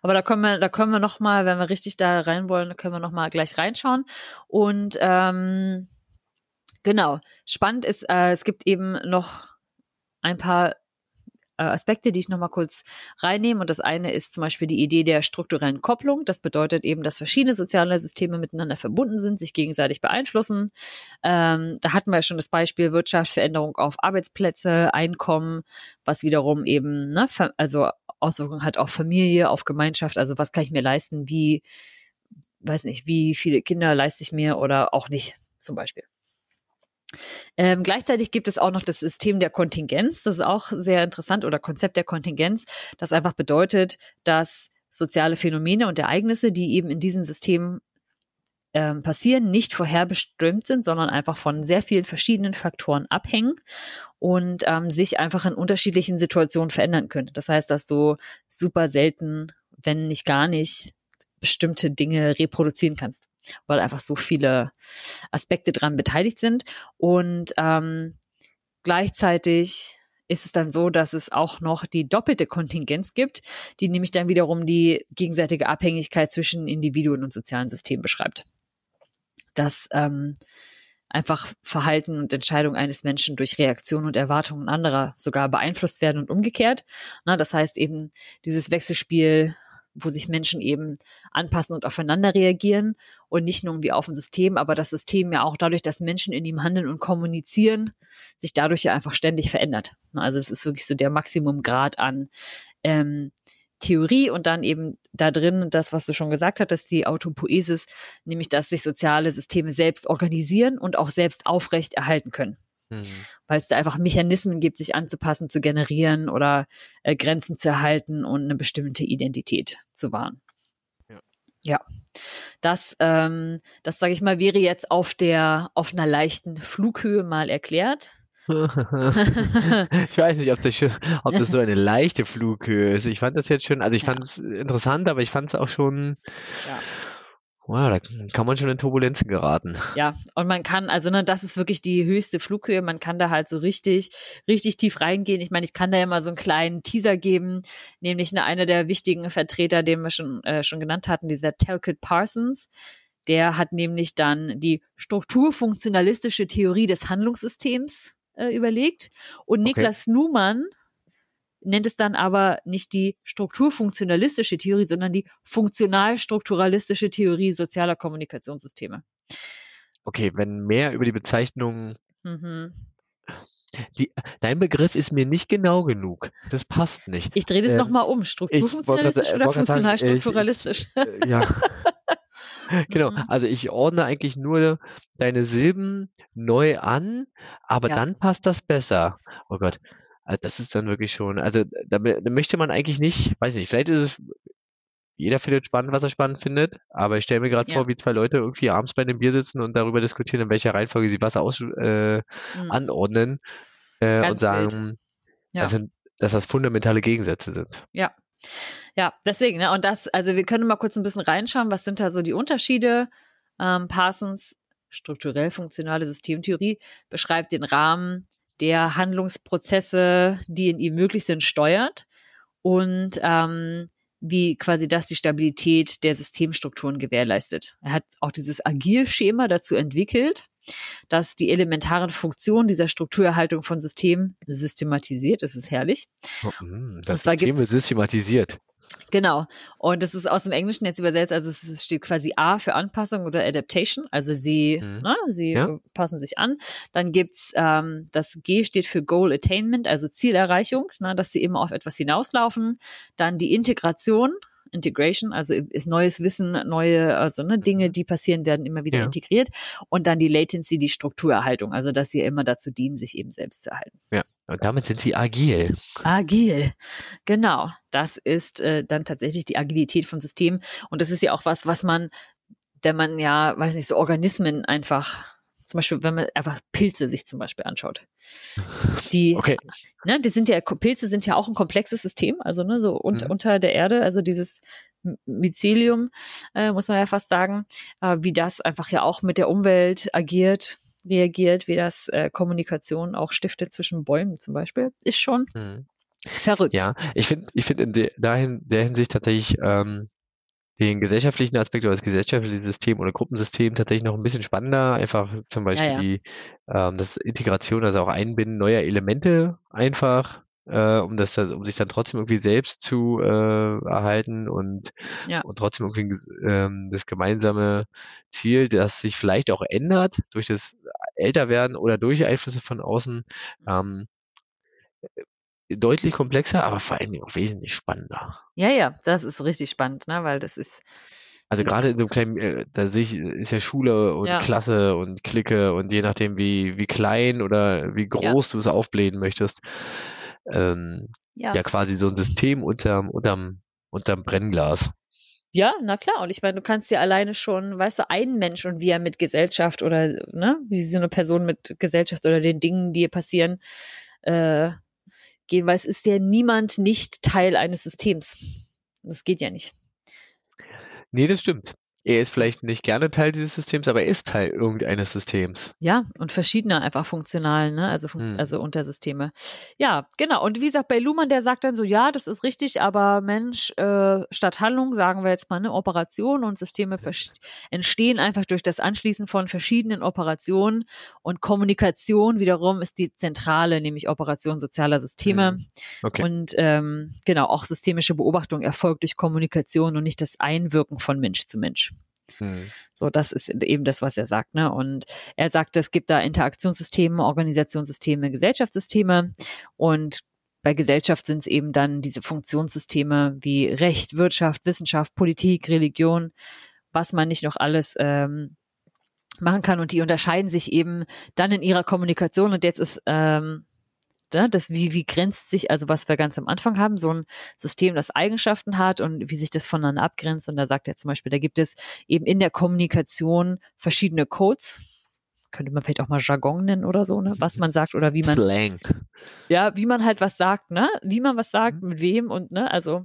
Aber da können wir, da können wir noch mal, wenn wir richtig da rein wollen, können wir noch mal gleich reinschauen. Und ähm, genau, spannend ist, äh, es gibt eben noch ein paar Aspekte, die ich noch mal kurz reinnehme. Und das eine ist zum Beispiel die Idee der strukturellen Kopplung. Das bedeutet eben, dass verschiedene soziale Systeme miteinander verbunden sind, sich gegenseitig beeinflussen. Ähm, da hatten wir ja schon das Beispiel Wirtschaft, Veränderung auf Arbeitsplätze, Einkommen, was wiederum eben, ne, also Auswirkungen hat auf Familie, auf Gemeinschaft. Also was kann ich mir leisten? Wie, weiß nicht, wie viele Kinder leiste ich mir oder auch nicht, zum Beispiel. Ähm, gleichzeitig gibt es auch noch das System der Kontingenz. Das ist auch sehr interessant oder Konzept der Kontingenz, das einfach bedeutet, dass soziale Phänomene und Ereignisse, die eben in diesen Systemen ähm, passieren, nicht vorherbestimmt sind, sondern einfach von sehr vielen verschiedenen Faktoren abhängen und ähm, sich einfach in unterschiedlichen Situationen verändern können. Das heißt, dass du super selten, wenn nicht gar nicht, bestimmte Dinge reproduzieren kannst, weil einfach so viele Aspekte dran beteiligt sind. Und ähm, gleichzeitig ist es dann so, dass es auch noch die doppelte Kontingenz gibt, die nämlich dann wiederum die gegenseitige Abhängigkeit zwischen Individuen und sozialen Systemen beschreibt. Dass ähm, einfach Verhalten und Entscheidungen eines Menschen durch Reaktionen und Erwartungen anderer sogar beeinflusst werden und umgekehrt. Na, das heißt eben dieses Wechselspiel, wo sich Menschen eben anpassen und aufeinander reagieren und nicht nur irgendwie auf ein System, aber das System ja auch dadurch, dass Menschen in ihm handeln und kommunizieren, sich dadurch ja einfach ständig verändert. Also es ist wirklich so der Maximumgrad an ähm, Theorie und dann eben da drin das, was du schon gesagt hattest, die Autopoesis, nämlich dass sich soziale Systeme selbst organisieren und auch selbst aufrecht erhalten können Hm. Weil es da einfach Mechanismen gibt, sich anzupassen, zu generieren oder äh, Grenzen zu erhalten und eine bestimmte Identität zu wahren. Ja. Ja, das, ähm, das sage ich mal, wäre jetzt auf der auf einer leichten Flughöhe mal erklärt. ich weiß nicht, ob das, schon, ob das so eine leichte Flughöhe ist. Ich fand das jetzt schon, also ich fand es interessant, aber ich fand es auch schon, Ja. Wow, da kann man schon in Turbulenzen geraten. Ja, und man kann, also ne, das ist wirklich die höchste Flughöhe. Man kann da halt so richtig, richtig tief reingehen. Ich meine, ich kann da ja mal so einen kleinen Teaser geben, nämlich eine, eine der wichtigen Vertreter, den wir schon, äh, schon genannt hatten, dieser Talcott Parsons. Der hat nämlich dann die strukturfunktionalistische Theorie des Handlungssystems äh, überlegt. Und Okay. Niklas Numann nennt es dann aber nicht die strukturfunktionalistische Theorie, sondern die funktional-strukturalistische Theorie sozialer Kommunikationssysteme. Okay, wenn mehr über die Bezeichnung, Mhm. die, dein Begriff ist mir nicht genau genug. Das passt nicht. Ich drehe das Ähm, nochmal um. Strukturfunktionalistisch oder äh, funktional-strukturalistisch? Äh, ja. Genau, Mhm. also ich ordne eigentlich nur deine Silben neu an, aber Ja. dann passt das besser. Oh Gott, also das ist dann wirklich schon, also da, da möchte man eigentlich nicht, weiß nicht, vielleicht ist es, jeder findet spannend, was er spannend findet, aber ich stelle mir gerade Ja. vor, wie zwei Leute irgendwie abends bei einem Bier sitzen und darüber diskutieren, in welcher Reihenfolge sie was aus, äh, Mhm. anordnen äh, und sagen. Ja. das sind, dass das fundamentale Gegensätze sind. Ja. Ja, deswegen, ne? Und das, also wir können mal kurz ein bisschen reinschauen, was sind da so die Unterschiede. Ähm, Parsons strukturell funktionale Systemtheorie beschreibt den Rahmen der Handlungsprozesse, die in ihm möglich sind, steuert und ähm, wie quasi das die Stabilität der Systemstrukturen gewährleistet. Er hat auch dieses Agil-Schema dazu entwickelt, das die elementaren Funktionen dieser Strukturerhaltung von Systemen systematisiert. Das ist herrlich. Oh, mm, das zwar System wird gibt's- systematisiert. Genau. Und das ist aus dem Englischen jetzt übersetzt, also es steht quasi A für Anpassung oder Adaptation, also sie, Mhm. ne, sie Ja. passen sich an. Dann gibt's ähm, das G steht für Goal Attainment, also Zielerreichung, ne, dass sie immer auf etwas hinauslaufen. Dann die Integration, Integration, also ist neues Wissen, neue, also ne, Dinge, die passieren, werden immer wieder Ja. integriert. Und dann die Latency, die Strukturerhaltung, also dass sie immer dazu dienen, sich eben selbst zu erhalten. Und damit sind sie agil. Agil. Genau. Das ist äh, dann tatsächlich die Agilität von Systemen. Und das ist ja auch was, was man, wenn man ja, weiß nicht, so Organismen einfach, zum Beispiel, wenn man einfach Pilze sich zum Beispiel anschaut. Die, Okay. ne, die sind ja, Pilze sind ja auch ein komplexes System, also ne, so un, Mhm. unter der Erde, also dieses Mycelium, äh, muss man ja fast sagen, äh, wie das einfach ja auch mit der Umwelt agiert, reagiert, wie das äh, Kommunikation auch stiftet zwischen Bäumen zum Beispiel, ist schon Mhm. verrückt. Ja, ich finde, ich finde in de, dahin, der Hinsicht tatsächlich ähm, den gesellschaftlichen Aspekt oder das gesellschaftliche System oder Gruppensystem tatsächlich noch ein bisschen spannender. Einfach zum Beispiel ja. die ähm, das Integration, also auch Einbinden neuer Elemente einfach, äh, um das, um sich dann trotzdem irgendwie selbst zu äh, erhalten und Ja. und trotzdem irgendwie ähm, das gemeinsame Ziel, das sich vielleicht auch ändert durch das Älterwerden oder durch Einflüsse von außen. Ähm, deutlich komplexer, aber vor allem auch wesentlich spannender. Ja, ja, das ist richtig spannend, ne? weil das ist, Also gerade in so einem kleinen, äh, da sehe ich, ist ja Schule und Ja. Klasse und Clique und je nachdem, wie, wie klein oder wie Ja. groß du es aufblähen möchtest, ähm, ja. ja quasi so ein System unterm, unterm, unterm Brennglas. Ja, na klar. Und ich meine, du kannst ja alleine schon, weißt du, einen Mensch und wie er mit Gesellschaft oder, ne, wie so eine Person mit Gesellschaft oder den Dingen, die ihr passieren, äh, gehen, weil es ist ja niemand nicht Teil eines Systems. Das geht ja nicht. Nee, das stimmt. Er ist vielleicht nicht gerne Teil dieses Systems, aber er ist Teil irgendeines Systems. Ja, und verschiedene einfach funktional, ne? Also, fun Hm. also Untersysteme. Ja, genau. Und wie gesagt, bei Luhmann, der sagt dann so, ja, das ist richtig, aber Mensch, äh, statt Handlung, sagen wir jetzt mal, ne, Operation und Systeme entstehen einfach durch das Anschließen von verschiedenen Operationen und Kommunikation wiederum ist die zentrale, nämlich Operation sozialer Systeme. Hm. Okay. Und ähm, genau, auch systemische Beobachtung erfolgt durch Kommunikation und nicht das Einwirken von Mensch zu Mensch. Hm. So, das ist eben das, was er sagt. Ne? Und er sagt, es gibt da Interaktionssysteme, Organisationssysteme, Gesellschaftssysteme. Und bei Gesellschaft sind es eben dann diese Funktionssysteme wie Recht, Wirtschaft, Wissenschaft, Politik, Religion, was man nicht noch alles ähm, machen kann. Und die unterscheiden sich eben dann in ihrer Kommunikation. Und jetzt ist ähm, ne, das, wie, wie grenzt sich, also was wir ganz am Anfang haben, so ein System, das Eigenschaften hat und wie sich das voneinander abgrenzt. Und da sagt er zum Beispiel, da gibt es eben in der Kommunikation verschiedene Codes, könnte man vielleicht auch mal Jargon nennen oder so, ne? Was man sagt oder wie man. Slang. Ja, wie man halt was sagt, ne? Wie man was sagt, Mhm. mit wem und ne, also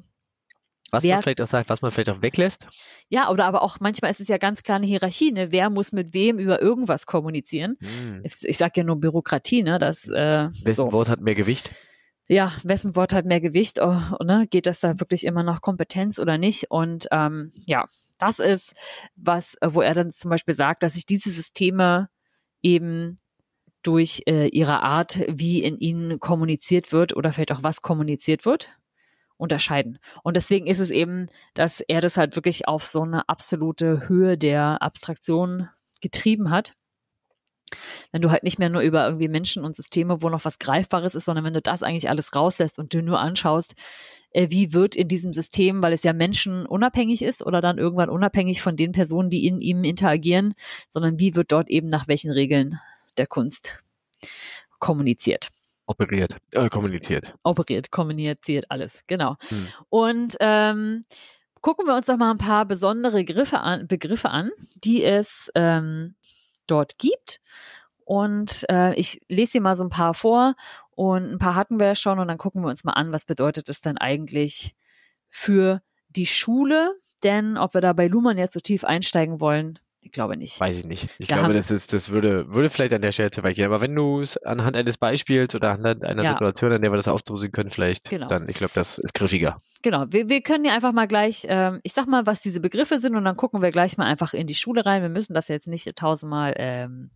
Was Wer- man vielleicht auch sagt, was man vielleicht auch weglässt. ja, oder aber auch manchmal ist es ja ganz klar eine Hierarchie, ne? Wer muss mit wem über irgendwas kommunizieren? Hm. Ich, ich sag ja nur Bürokratie, ne? Das äh, Wessen so. Wort hat mehr Gewicht? Ja, wessen Wort hat mehr Gewicht? Oh, ne? Geht das da wirklich immer nach Kompetenz oder nicht? Und ähm, ja, das ist was, äh, wo er dann zum Beispiel sagt, dass sich diese Systeme eben durch äh, ihre Art, wie in ihnen kommuniziert wird oder vielleicht auch was kommuniziert wird, unterscheiden. Und deswegen ist es eben, dass er das halt wirklich auf so eine absolute Höhe der Abstraktion getrieben hat. Wenn du halt nicht mehr nur über irgendwie Menschen und Systeme, wo noch was Greifbares ist, sondern wenn du das eigentlich alles rauslässt und du nur anschaust, äh, wie wird in diesem System, weil es ja menschenunabhängig ist oder dann irgendwann unabhängig von den Personen, die in ihm interagieren, sondern wie wird dort eben nach welchen Regeln der Kunst kommuniziert Operiert, äh, kommuniziert. operiert, kommuniziert, alles, genau. Hm. Und ähm, gucken wir uns doch mal ein paar besondere Griffe an, Begriffe an, die es ähm, dort gibt. Und äh, ich lese hier mal so ein paar vor und ein paar hatten wir ja schon und dann gucken wir uns mal an, was bedeutet es denn eigentlich für die Schule? Denn ob wir da bei Luhmann jetzt so tief einsteigen wollen, ich glaube nicht. Weiß ich nicht. Ich Da glaube, das ist, das würde, würde vielleicht an der Stelle zu weit gehen. Aber wenn du es anhand eines Beispiels oder anhand einer Ja. Situation, an der wir das aufdröseln können, vielleicht, Genau. dann, ich glaube, das ist griffiger. Genau, wir, wir können ja einfach mal gleich, ähm, ich sag mal, was diese Begriffe sind und dann gucken wir gleich mal einfach in die Schule rein. Wir müssen das jetzt nicht tausendmal ähm,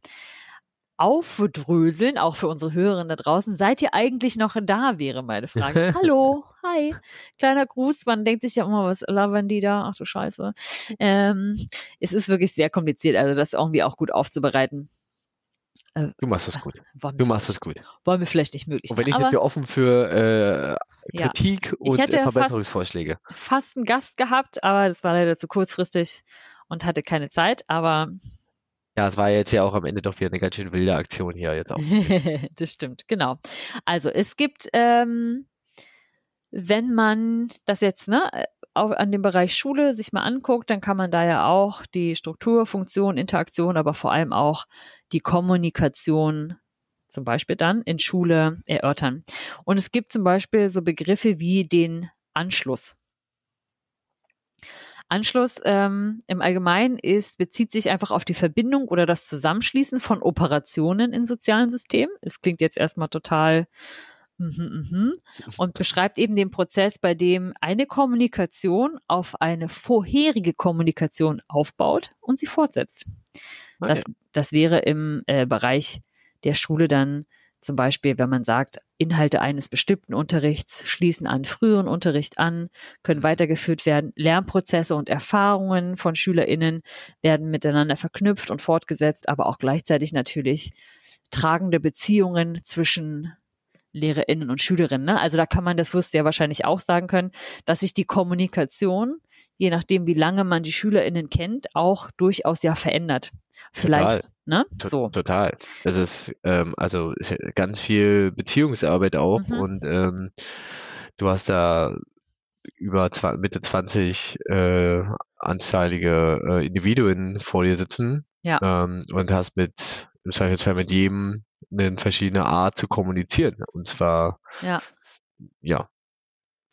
aufdröseln, auch für unsere Hörerinnen da draußen. Seid ihr eigentlich noch da, wäre meine Frage. Hallo, hi, kleiner Gruß. Man denkt sich ja immer, was labern die da? Ach du Scheiße. Ähm, es ist wirklich sehr kompliziert, also das irgendwie auch gut aufzubereiten. Äh, Du machst das gut. Du machst das gut. Wollen wir vielleicht nicht möglich Und wenn aber wir offen für äh, Ja. Kritik Ich und hätte äh, fast- Verbesserungsvorschläge. fast einen Gast gehabt, aber das war leider zu kurzfristig und hatte keine Zeit, aber Ja, es war jetzt ja auch am Ende doch wieder eine ganz schön wilde Aktion hier jetzt auch. das stimmt, genau. Also es gibt, ähm, wenn man das jetzt ne, an dem Bereich Schule sich mal anguckt, dann kann man da ja auch die Struktur, Funktion, Interaktion, aber vor allem auch die Kommunikation zum Beispiel dann in Schule erörtern. Und es gibt zum Beispiel so Begriffe wie den Anschluss. Anschluss ähm, im Allgemeinen ist, bezieht sich einfach auf die Verbindung oder das Zusammenschließen von Operationen in sozialen Systemen. Es klingt jetzt erstmal total mhm, mhm, und beschreibt eben den Prozess, bei dem eine Kommunikation auf eine vorherige Kommunikation aufbaut und sie fortsetzt. Ah, Das, das wäre im äh, Bereich der Schule dann zum Beispiel, wenn man sagt, Inhalte eines bestimmten Unterrichts schließen an früheren Unterricht an, können weitergeführt werden. Lernprozesse und Erfahrungen von SchülerInnen werden miteinander verknüpft und fortgesetzt, aber auch gleichzeitig natürlich tragende Beziehungen zwischen LehrerInnen und Schülerinnen. Ne? Also da kann man, das wirst du ja wahrscheinlich auch sagen können, dass sich die Kommunikation, je nachdem wie lange man die SchülerInnen kennt, auch durchaus ja verändert. Vielleicht, ne? To- So. Total. Das ist ähm, also ist ganz viel Beziehungsarbeit auch Mhm. und ähm, du hast da über Mitte 20 äh, anzahlige äh, Individuen vor dir sitzen Ja. ähm, und hast mit im Zweifelsfall mit jedem eine verschiedene Art zu kommunizieren und zwar Ja. ja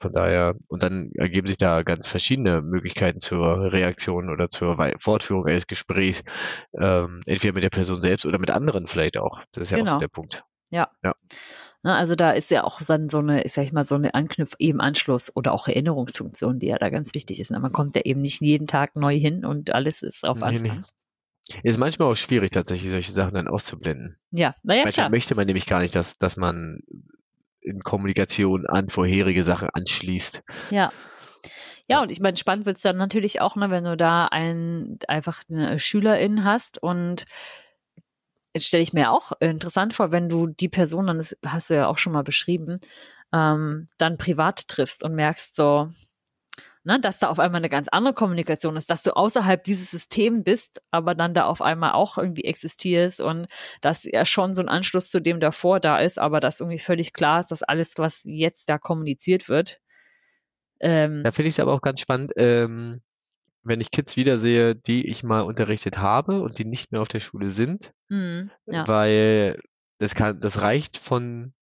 von daher und dann ergeben sich da ganz verschiedene Möglichkeiten zur Reaktion oder zur Fortführung eines Gesprächs ähm, entweder mit der Person selbst oder mit anderen vielleicht auch. Das ist ja auch Genau. so der Punkt. Ne, also da ist ja auch dann so eine, ich sag ich mal, so eine Anknüpf, eben Anschluss oder auch Erinnerungsfunktion, die ja da ganz wichtig ist. Ne? Man kommt ja eben nicht jeden Tag neu hin und alles ist auf Nee, nee. Ist manchmal auch schwierig, tatsächlich solche Sachen dann auszublenden. Ja, naja, Manchmal klar. möchte man nämlich gar nicht, dass, dass man in Kommunikation an vorherige Sachen anschließt. Ja. Ja, und ich meine, spannend wird's dann natürlich auch, ne, wenn du da ein, einfach eine Schülerin hast und jetzt stelle ich mir auch interessant vor, wenn du die Person, dann das hast du ja auch schon mal beschrieben, ähm, dann privat triffst und merkst so, ne, dass da auf einmal eine ganz andere Kommunikation ist, dass du außerhalb dieses Systems bist, aber dann da auf einmal auch irgendwie existierst und dass ja schon so ein Anschluss zu dem davor da ist, aber dass irgendwie völlig klar ist, dass alles, was jetzt da kommuniziert wird, ähm, Da finde ich es aber auch ganz spannend, ähm, wenn ich Kids wiedersehe, die ich mal unterrichtet habe und die nicht mehr auf der Schule sind, Mhm. Ja. weil das kann, das reicht von,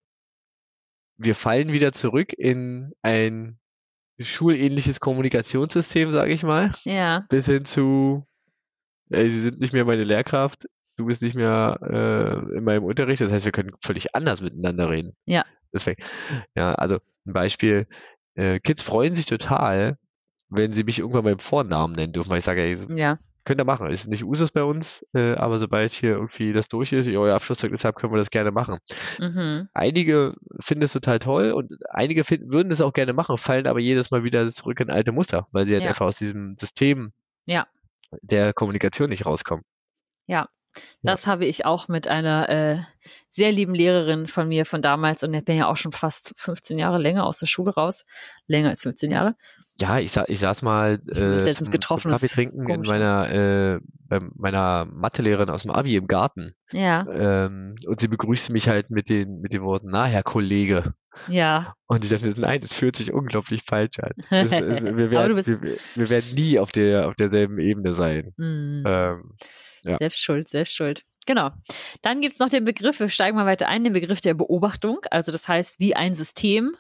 wir fallen wieder zurück in ein schulähnliches Kommunikationssystem, sage ich mal, Ja. bis hin zu, ey, sie sind nicht mehr meine Lehrkraft, du bist nicht mehr äh, in meinem Unterricht, das heißt, wir können völlig anders miteinander reden. Ja. Deswegen, ja, also ein Beispiel, äh, Kids freuen sich total, wenn sie mich irgendwann beim Vornamen nennen dürfen, weil ich sage, ey, so, Ja. Könnt ihr machen. Ist nicht Usus bei uns, äh, aber sobald hier irgendwie das durch ist, ihr euer Abschlusszeugnis habt, können wir das gerne machen. Mhm. Einige finden es total toll und einige finden, würden es auch gerne machen, fallen aber jedes Mal wieder zurück in alte Muster, weil sie halt Ja. einfach aus diesem System Ja. der Kommunikation nicht rauskommen. Ja. Das habe ich auch mit einer äh, sehr lieben Lehrerin von mir von damals und ich bin ja auch schon fast 15 Jahre länger aus der Schule raus. Länger als 15 Jahre. Ja, ich, sa ich saß mal äh, zum, zum getroffen, das Kaffee trinken in meiner, äh, bei meiner Mathelehrerin aus dem Abi im Garten. Ja, Ähm, und sie begrüßte mich halt mit den, mit den Worten, na, Herr Kollege. ja. Und ich dachte mir, nein, das fühlt sich unglaublich falsch an. Das, wir, werden, wir, wir werden nie auf der auf derselben Ebene sein. Hm. Ähm, ja. Selbst schuld, selbst schuld. Genau. Dann gibt es noch den Begriff, wir steigen mal weiter ein, den Begriff der Beobachtung. Also das heißt, wie ein System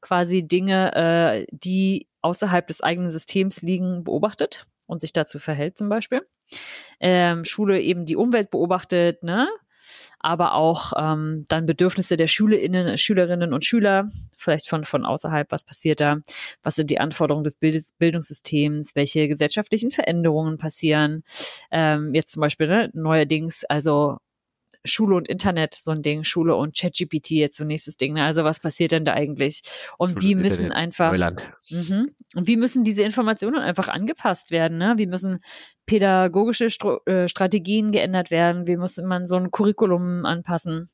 quasi Dinge, äh, die außerhalb des eigenen Systems liegen, beobachtet und sich dazu verhält zum Beispiel. Ähm, Schule eben die Umwelt beobachtet, ne? Aber auch ähm, dann Bedürfnisse der Schülerinnen, Schülerinnen und Schüler, vielleicht von, von außerhalb, was passiert da, was sind die Anforderungen des Bildes, Bildungssystems, welche gesellschaftlichen Veränderungen passieren. Ähm, jetzt zum Beispiel ne, neuerdings, also Schule und Internet, so ein Ding, Schule und ChatGPT jetzt so nächstes Ding. Ne? Also was passiert denn da eigentlich? Und Schule wie müssen Internet, einfach. Mhm. Und wie müssen diese Informationen einfach angepasst werden? Ne? Wie müssen pädagogische Stro äh, Strategien geändert werden? Wie muss man so ein Curriculum anpassen?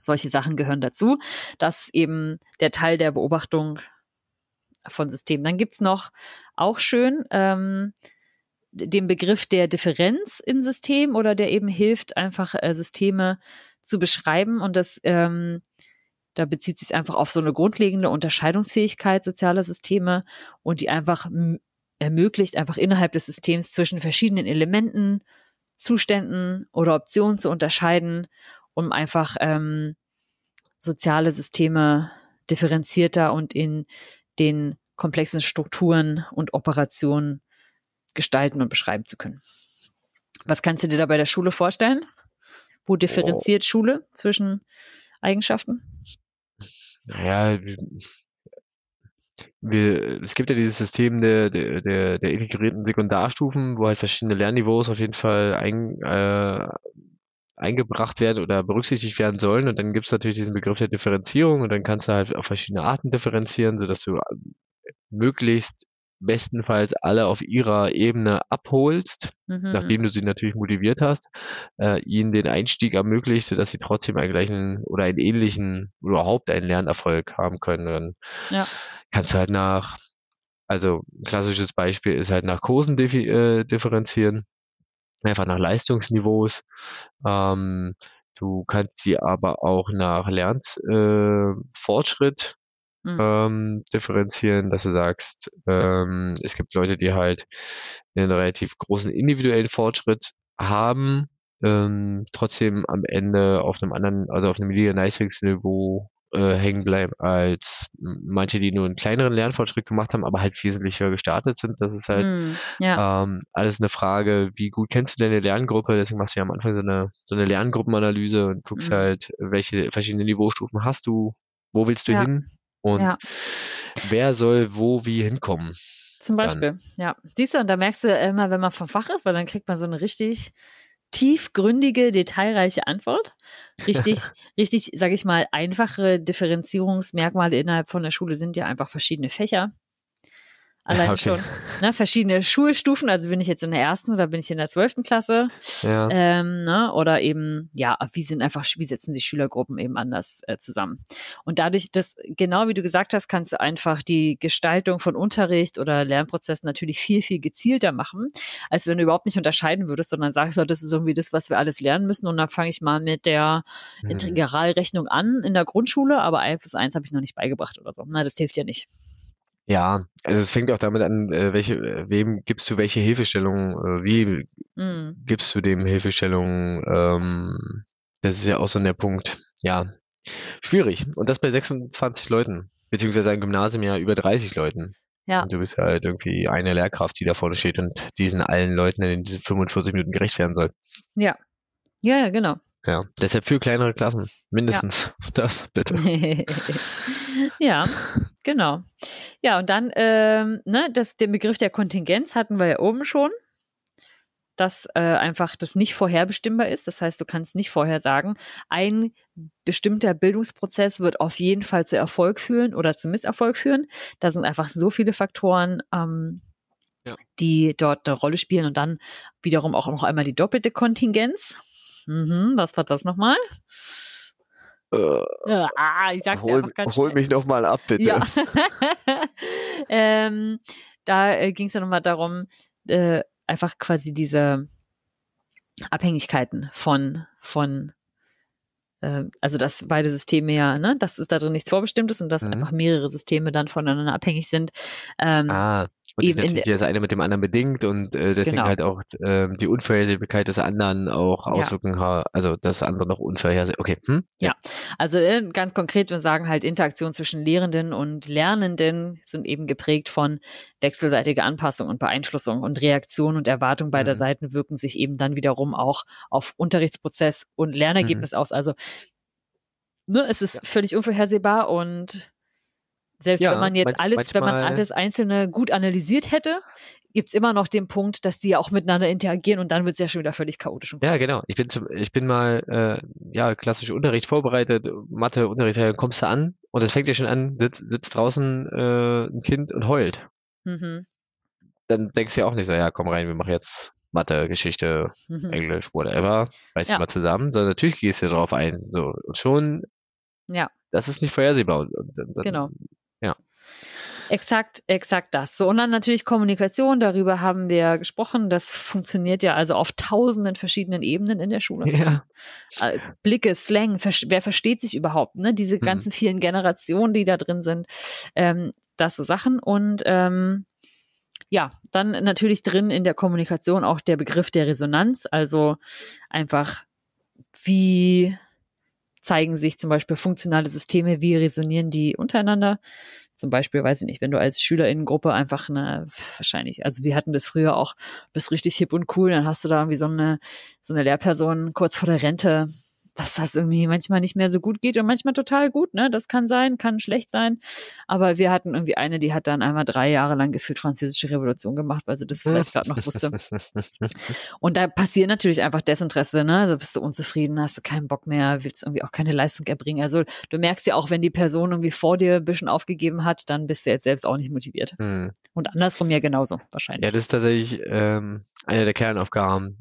Solche Sachen gehören dazu. Das ist eben der Teil der Beobachtung von Systemen. Dann gibt's noch auch schön ähm, den Begriff der Differenz in System oder der eben hilft, einfach äh, Systeme zu beschreiben. Und das ähm, da bezieht sich einfach auf so eine grundlegende Unterscheidungsfähigkeit sozialer Systeme und die einfach ermöglicht, einfach innerhalb des Systems zwischen verschiedenen Elementen, Zuständen oder Optionen zu unterscheiden, um einfach ähm, soziale Systeme differenzierter und in den komplexen Strukturen und Operationen gestalten und beschreiben zu können. Was kannst du dir da bei der Schule vorstellen? Wo differenziert Schule zwischen Eigenschaften? Naja, wir, es gibt ja dieses System der, der, der, der integrierten Sekundarstufen, wo halt verschiedene Lernniveaus auf jeden Fall ein, äh, eingebracht werden oder berücksichtigt werden sollen. Und dann gibt es natürlich diesen Begriff der Differenzierung und dann kannst du halt auf verschiedene Arten differenzieren, sodass du äh, möglichst bestenfalls alle auf ihrer Ebene abholst, Mhm. nachdem du sie natürlich motiviert hast, äh, ihnen den Einstieg ermöglicht, sodass sie trotzdem einen gleichen oder einen ähnlichen oder überhaupt einen Lernerfolg haben können. Dann Ja. kannst du halt nach, also ein klassisches Beispiel ist halt nach Kursen äh, differenzieren, einfach nach Leistungsniveaus. Ähm, du kannst sie aber auch nach Lernfortschritt äh, Mhm. ähm, differenzieren, dass du sagst, ähm, es gibt Leute, die halt einen relativ großen individuellen Fortschritt haben, ähm, trotzdem am Ende auf einem anderen, also auf einem Niveau äh, hängen bleiben als manche, die nur einen kleineren Lernfortschritt gemacht haben, aber halt wesentlich höher gestartet sind. Das ist halt Mhm. Ja. ähm, alles eine Frage, wie gut kennst du deine Lerngruppe? Deswegen machst du ja am Anfang so eine, so eine Lerngruppenanalyse und guckst Mhm. halt, welche verschiedenen Niveaustufen hast du, wo willst du Ja. hin und Ja. wer soll wo wie hinkommen. Zum dann. Beispiel, ja. Siehst du, und da merkst du immer, wenn man vom Fach ist, weil dann kriegt man so eine richtig tiefgründige, detailreiche Antwort. Richtig, richtig, sage ich mal, einfache Differenzierungsmerkmale innerhalb von der Schule sind ja einfach verschiedene Fächer. Alleine Okay. schon. Ne, verschiedene Schulstufen, also bin ich jetzt in der ersten oder bin ich in der zwölften Klasse? Ja. Ähm, ne? Oder eben, ja, wie sind einfach, wie setzen sich Schülergruppen eben anders äh, zusammen? Und dadurch, dass, genau wie du gesagt hast, kannst du einfach die Gestaltung von Unterricht oder Lernprozessen natürlich viel, viel gezielter machen, als wenn du überhaupt nicht unterscheiden würdest, sondern sagst, so, das ist irgendwie das, was wir alles lernen müssen. Und dann fange ich mal mit der Mhm. Integralrechnung an in der Grundschule, aber 1 plus 1 habe ich noch nicht beigebracht oder so. Na, das hilft ja nicht. Ja, also es fängt auch damit an, äh, welche, äh, wem gibst du welche Hilfestellung, äh, wie Mm. gibst du dem Hilfestellung, ähm, das ist ja auch so der Punkt, ja, schwierig. Und das bei 26 Leuten, beziehungsweise ein Gymnasium ja über 30 Leuten. Ja. Und du bist halt irgendwie eine Lehrkraft, die da vorne steht und diesen allen Leuten in diesen 45 Minuten gerecht werden soll. Ja. Ja, ja, genau. Ja, deshalb für kleinere Klassen, mindestens das, bitte. ja, genau. Ja, und dann, ähm, ne, das, den Begriff der Kontingenz hatten wir ja oben schon, dass äh, einfach das nicht vorherbestimmbar ist. Das heißt, du kannst nicht vorher sagen, ein bestimmter Bildungsprozess wird auf jeden Fall zu Erfolg führen oder zu Misserfolg führen. Da sind einfach so viele Faktoren, ähm, Ja. die dort eine Rolle spielen und dann wiederum auch noch einmal die doppelte Kontingenz. Mhm, was war das nochmal? Äh, ah, ich sag's dir hol einfach ganz hol schnell. mich noch mal ab, bitte. Ja. ähm, da äh, ging es ja nochmal darum, äh, einfach quasi diese Abhängigkeiten von, von äh, also dass beide Systeme ja, ne, dass es da drin nichts Vorbestimmtes und dass Mhm. einfach mehrere Systeme dann voneinander abhängig sind. Ähm, Ah, und Eben in natürlich der- das eine mit dem anderen bedingt und äh, deswegen Genau. halt auch ähm, die Unvorhersehbarkeit des anderen auch Ja. Auswirkungen hat, also das andere noch unvorhersehbar. Okay, hm? Ja. Also äh, ganz konkret, wir sagen halt, Interaktion zwischen Lehrenden und Lernenden sind eben geprägt von wechselseitiger Anpassung und Beeinflussung und Reaktion und Erwartung beider Mhm. Seiten wirken sich eben dann wiederum auch auf Unterrichtsprozess und Lernergebnis aus. Also ne, es ist völlig unvorhersehbar und selbst Ja, wenn man jetzt alles, wenn man alles Einzelne gut analysiert hätte, gibt's immer noch den Punkt, dass die ja auch miteinander interagieren und dann wird's ja schon wieder völlig chaotisch. Und Ja, genau. Ich bin zum, ich bin mal äh, ja klassisch Unterricht vorbereitet, Mathe Unterricht, dann kommst du an und es fängt ja schon an, sitzt, sitzt draußen äh, ein Kind und heult. mhm. Dann denkst du ja auch nicht so, ja, komm rein, wir machen jetzt Mathe, Geschichte, Mhm. Englisch, whatever, reiß dich Ja. mal zusammen, sondern natürlich gehst du darauf ein. So, und schon, Ja. das ist nicht vorhersehbar. Und, und, Genau. Ja. Exakt, exakt das. So, und dann natürlich Kommunikation, darüber haben wir gesprochen. Das funktioniert ja also auf tausenden verschiedenen Ebenen in der Schule. Ja. Äh, Blicke, Slang, vers wer versteht sich überhaupt, ne? Diese Mhm. ganzen vielen Generationen, die da drin sind, ähm, das so Sachen. Und ähm, ja, dann natürlich drin in der Kommunikation auch der Begriff der Resonanz, also einfach, wie zeigen sich zum Beispiel funktionale Systeme, wie resonieren die untereinander? Zum Beispiel, weiß ich nicht, wenn du als Schülerinnengruppe einfach eine, wahrscheinlich, also wir hatten das früher auch, bist richtig hip und cool, dann hast du da irgendwie so eine, so eine Lehrperson kurz vor der Rente, dass das irgendwie manchmal nicht mehr so gut geht und manchmal total gut, ne? Das kann sein, kann schlecht sein. Aber wir hatten irgendwie eine, die hat dann einmal drei Jahre lang gefühlt französische Revolution gemacht, weil sie das vielleicht gerade noch wusste. Und da passiert natürlich einfach Desinteresse, ne? Also bist du unzufrieden, hast du keinen Bock mehr, willst irgendwie auch keine Leistung erbringen. Also du merkst ja auch, wenn die Person irgendwie vor dir ein bisschen aufgegeben hat, dann bist du jetzt selbst auch nicht motiviert. Hm. Und andersrum ja genauso, wahrscheinlich. Ja, das ist tatsächlich ähm, eine der Kernaufgaben.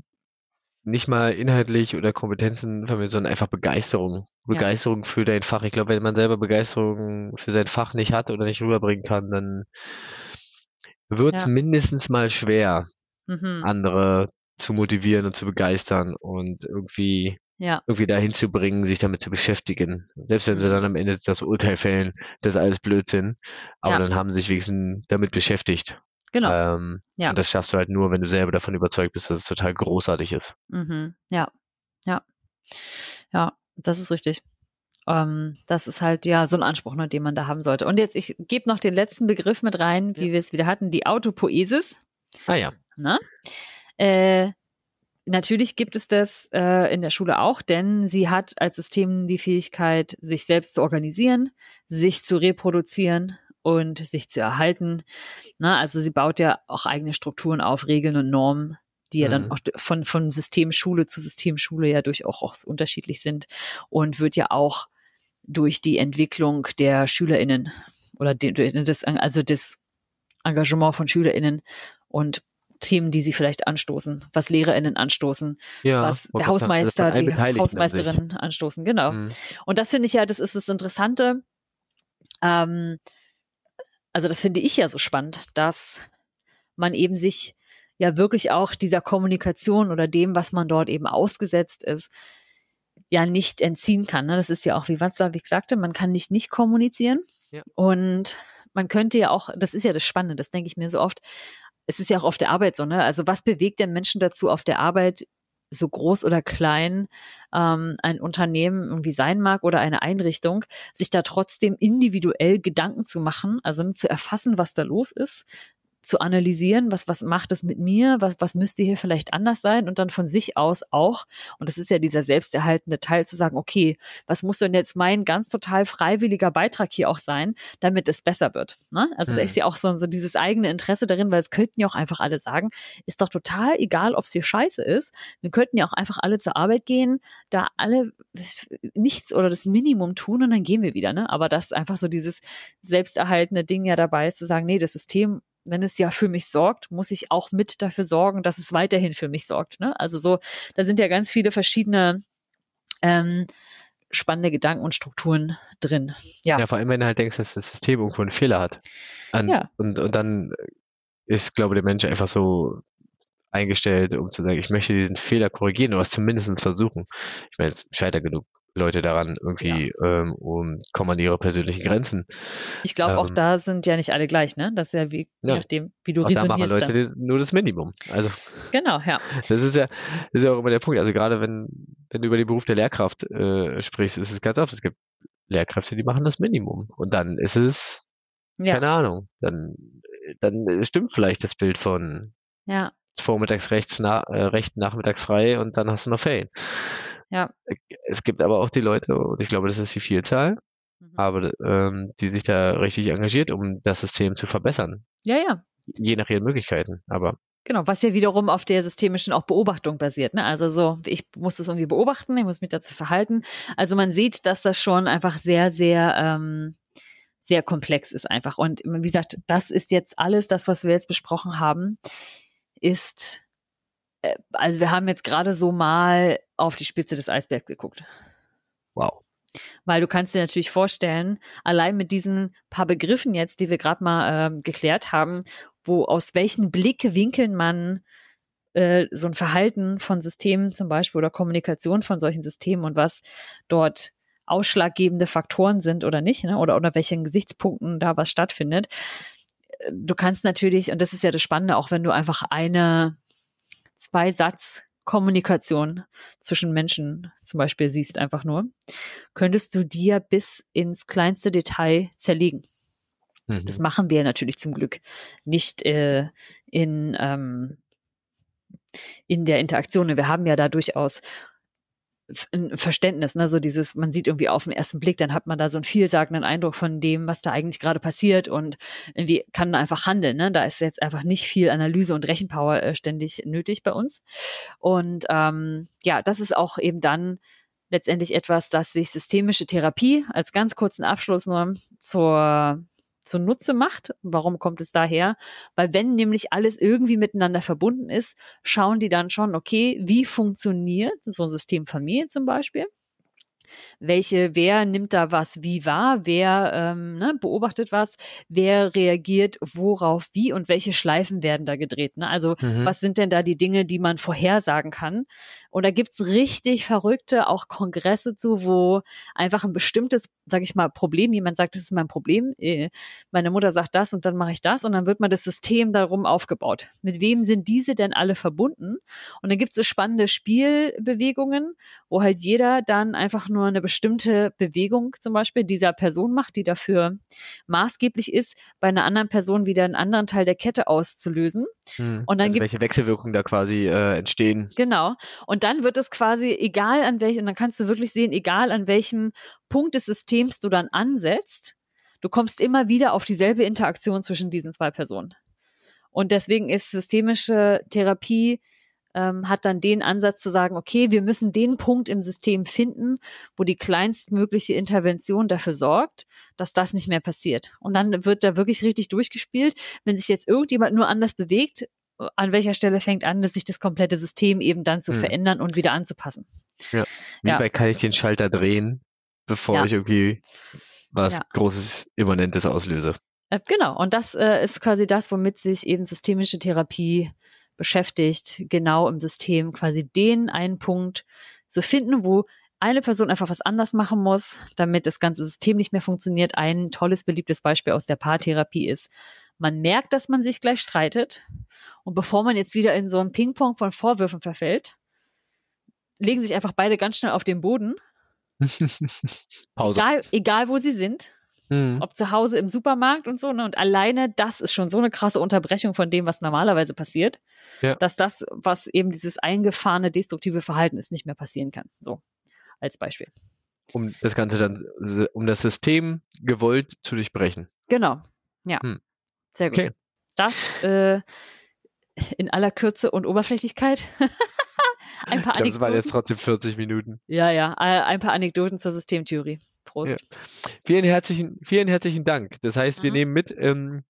Nicht mal inhaltlich oder Kompetenzen vermitteln, sondern einfach Begeisterung. Ja. Begeisterung für dein Fach. Ich glaube, wenn man selber Begeisterung für sein Fach nicht hat oder nicht rüberbringen kann, dann wird es Ja. mindestens mal schwer, mhm. andere zu motivieren und zu begeistern und irgendwie Ja, irgendwie dahin zu bringen, sich damit zu beschäftigen. Selbst wenn sie Mhm. dann am Ende das Urteil fällen, das ist alles Blödsinn. Aber Ja. dann haben sie sich wenigstens damit beschäftigt. Genau. Ähm, Ja. Und das schaffst du halt nur, wenn du selber davon überzeugt bist, dass es total großartig ist. Mhm. Ja, ja, ja, das ist richtig. Ähm, das ist halt ja so ein Anspruch, ne, den man da haben sollte. Und jetzt, ich gebe noch den letzten Begriff mit rein, wie Ja. wir es wieder hatten, die Autopoesis. Ah ja. Ne? Äh, natürlich gibt es das äh, in der Schule auch, denn sie hat als System die Fähigkeit, sich selbst zu organisieren, sich zu reproduzieren und sich zu erhalten. Na, also sie baut ja auch eigene Strukturen auf, Regeln und Normen, die ja dann Mhm. auch von, von Systemschule zu Systemschule ja durchaus auch unterschiedlich sind und wird ja auch durch die Entwicklung der SchülerInnen oder de, de, des, also das Engagement von SchülerInnen und Themen, die sie vielleicht anstoßen, was LehrerInnen anstoßen, Ja. was der also Hausmeister, die an. Hausmeisterin anstoßen, genau. Mhm. Und das finde ich ja, das ist das Interessante. Ähm, also das finde ich ja so spannend, dass man eben sich ja wirklich auch dieser Kommunikation oder dem, was man dort eben ausgesetzt ist, ja nicht entziehen kann. Ne? Das ist ja auch, wie Watzlawick sagte, man kann nicht nicht kommunizieren. Ja. Und man könnte ja auch, das ist ja das Spannende, das denke ich mir so oft, es ist ja auch auf der Arbeit so, ne? Also was bewegt den Menschen dazu, auf der Arbeit so groß oder klein ähm, ein Unternehmen irgendwie sein mag oder eine Einrichtung, sich da trotzdem individuell Gedanken zu machen, also zu erfassen, was da los ist, zu analysieren, was, was macht es mit mir, was, was müsste hier vielleicht anders sein und dann von sich aus auch, und das ist ja dieser selbsterhaltende Teil, zu sagen, okay, was muss denn jetzt mein ganz total freiwilliger Beitrag hier auch sein, damit es besser wird. Ne? Also mhm. da ist ja auch so, so dieses eigene Interesse darin, weil es könnten ja auch einfach alle sagen, ist doch total egal, ob es hier scheiße ist. Wir könnten ja auch einfach alle zur Arbeit gehen, da alle nichts oder das Minimum tun und dann gehen wir wieder. Ne? Aber das ist einfach so dieses selbsterhaltende Ding ja dabei ist, zu sagen, nee, das System wenn es ja für mich sorgt, muss ich auch mit dafür sorgen, dass es weiterhin für mich sorgt. Ne? Also so, da sind ja ganz viele verschiedene ähm, spannende Gedanken und Strukturen drin. Ja. ja, vor allem, wenn du halt denkst, dass das System irgendwo einen Fehler hat. An, ja. und, und dann ist, glaube ich, der Mensch einfach so eingestellt, um zu sagen, ich möchte diesen Fehler korrigieren oder es zumindest versuchen. Ich meine, es scheitert genug Leute daran irgendwie ja. ähm, und kommen an ihre persönlichen Grenzen. Ich glaube, ähm, auch da sind ja nicht alle gleich, ne? Das ist ja wie, ja. nachdem, wie du auch resonierst. Da machen Leute dann. nur das Minimum. Also, genau, ja. Das ist ja, das ist ja auch immer der Punkt. Also gerade wenn, wenn du über den Beruf der Lehrkraft äh, sprichst, ist es ganz oft, es gibt Lehrkräfte, die machen das Minimum. Und dann ist es, ja. keine Ahnung, dann, dann stimmt vielleicht das Bild von ja. Vormittags rechts, na, äh, recht nachmittags frei und dann hast du noch Ferien. Ja. Es gibt aber auch die Leute, und ich glaube, das ist die Vielzahl, mhm. aber ähm, die sich da richtig engagiert, um das System zu verbessern. Ja, ja. Je nach ihren Möglichkeiten, aber. Genau, was ja wiederum auf der systemischen auch Beobachtung basiert. Ne? Also so, ich muss das irgendwie beobachten, ich muss mich dazu verhalten. Also man sieht, dass das schon einfach sehr, sehr ähm, sehr komplex ist einfach. Und wie gesagt, das ist jetzt alles, das, was wir jetzt besprochen haben, ist äh, also wir haben jetzt gerade so mal auf die Spitze des Eisbergs geguckt. Wow. Weil du kannst dir natürlich vorstellen, allein mit diesen paar Begriffen jetzt, die wir gerade mal äh, geklärt haben, wo aus welchen Blickwinkeln man äh, so ein Verhalten von Systemen zum Beispiel oder Kommunikation von solchen Systemen und was dort ausschlaggebende Faktoren sind oder nicht, ne? oder unter welchen Gesichtspunkten da was stattfindet. Du kannst natürlich, und das ist ja das Spannende, auch wenn du einfach eine zwei Satz Kommunikation zwischen Menschen zum Beispiel siehst, einfach nur, könntest du dir bis ins kleinste Detail zerlegen. Mhm. Das machen wir natürlich zum Glück nicht äh, in, ähm, in der Interaktion. Wir haben ja da durchaus ein Verständnis, ne? so dieses, man sieht irgendwie auf den ersten Blick, dann hat man da so einen vielsagenden Eindruck von dem, was da eigentlich gerade passiert und irgendwie kann man einfach handeln. Ne? Da ist jetzt einfach nicht viel Analyse und Rechenpower äh, ständig nötig bei uns. Und ähm, ja, das ist auch eben dann letztendlich etwas, das sich systemische Therapie als ganz kurzen Abschluss nur zur zunutze macht. Warum kommt es daher? Weil wenn nämlich alles irgendwie miteinander verbunden ist, schauen die dann schon, okay, wie funktioniert so ein System Familie zum Beispiel? Welche, wer nimmt da was wie wahr, wer ähm, ne, beobachtet was, wer reagiert worauf wie und welche Schleifen werden da gedreht. Ne? Also mhm. was sind denn da die Dinge, die man vorhersagen kann? Und da gibt's richtig verrückte auch Kongresse zu, wo einfach ein bestimmtes, sage ich mal, Problem, jemand sagt, das ist mein Problem, äh, meine Mutter sagt das und dann mache ich das und dann wird mal das System darum aufgebaut. Mit wem sind diese denn alle verbunden? Und dann gibt's so spannende Spielbewegungen, wo halt jeder dann einfach nur eine bestimmte Bewegung zum Beispiel dieser Person macht, die dafür maßgeblich ist, bei einer anderen Person wieder einen anderen Teil der Kette auszulösen. Hm, und dann also welche Wechselwirkungen da quasi äh, entstehen. Genau. Und dann wird es quasi, egal an welchem, dann kannst du wirklich sehen, egal an welchem Punkt des Systems du dann ansetzt, du kommst immer wieder auf dieselbe Interaktion zwischen diesen zwei Personen. Und deswegen ist systemische Therapie ähm, hat dann den Ansatz zu sagen, okay, wir müssen den Punkt im System finden, wo die kleinstmögliche Intervention dafür sorgt, dass das nicht mehr passiert. Und dann wird da wirklich richtig durchgespielt. Wenn sich jetzt irgendjemand nur anders bewegt, an welcher Stelle fängt an, sich das komplette System eben dann zu hm. verändern und wieder anzupassen. Ja. Wie ja. kann ich den Schalter drehen, bevor ja. ich irgendwie was ja. Großes, Immanentes auslöse. Äh, genau, und das äh, ist quasi das, womit sich eben systemische Therapie beschäftigt, genau im System quasi den einen Punkt zu finden, wo eine Person einfach was anders machen muss, damit das ganze System nicht mehr funktioniert. Ein tolles, beliebtes Beispiel aus der Paartherapie ist, man merkt, dass man sich gleich streitet. Und bevor man jetzt wieder in so ein Ping-Pong von Vorwürfen verfällt, legen sich einfach beide ganz schnell auf den Boden. Pause. Egal, egal wo sie sind. Mhm. Ob zu Hause im Supermarkt und so. Ne? Und alleine das ist schon so eine krasse Unterbrechung von dem, was normalerweise passiert, Ja. dass das, was eben dieses eingefahrene destruktive Verhalten ist, nicht mehr passieren kann. So als Beispiel. Um das Ganze dann, um das System gewollt zu durchbrechen. Genau. Ja. Hm. Sehr gut. Okay. Das äh, in aller Kürze und Oberflächlichkeit. ein paar Ich glaube, es waren Anekdoten. jetzt trotzdem 40 Minuten. Ja, ja, äh, ein paar Anekdoten zur Systemtheorie. Prost. Ja. Vielen herzlichen, vielen herzlichen Dank. Das heißt, wir Mhm. nehmen mit, ähm,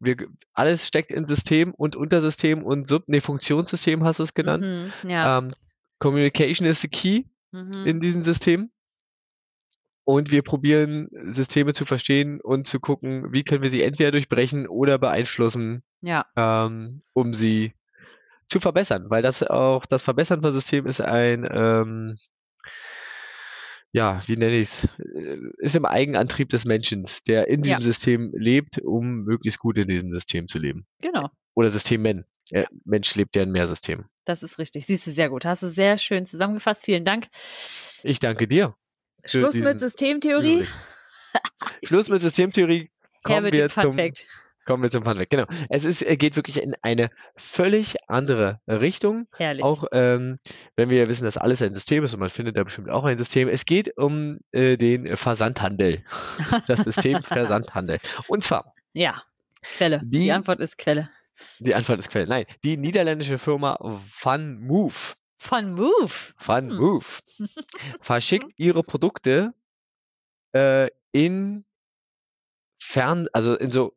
wir, alles steckt im System und Untersystem und Sub, nee, Funktionssystem hast du es genannt. Mhm, ja. Ähm, Communication is the key mhm. in diesem System. Und wir probieren, Systeme zu verstehen und zu gucken, wie können wir sie entweder durchbrechen oder beeinflussen, ja, ähm, um sie zu verbessern. Weil das auch, das Verbessern von Systemen ist ein, ähm, ja, wie nenne ich es, ist im Eigenantrieb des Menschen, der in diesem Ja. System lebt, um möglichst gut in diesem System zu leben. genau. Oder Systemen. Äh, Mensch lebt ja in mehr Systemen. Das ist richtig. Siehst du sehr gut. Hast du sehr schön zusammengefasst. Vielen Dank. Ich danke dir. Schluss mit Systemtheorie. Schluss mit Systemtheorie. Her Kommen mit wir dem Fun Fact. Kommen wir zum Fun Fact. Genau. Es ist, er geht wirklich in eine völlig andere Richtung. Herrlich. Auch ähm, wenn wir wissen, dass alles ein System ist und man findet da bestimmt auch ein System. Es geht um äh, den Versandhandel. Das System Versandhandel. Und zwar, ja. Quelle. Die, Die- Antwort ist Quelle. die Antwort ist Quelle. Nein, die niederländische Firma FunMove, Von Move. FunMove verschickt ihre Produkte äh, in fern, also in so,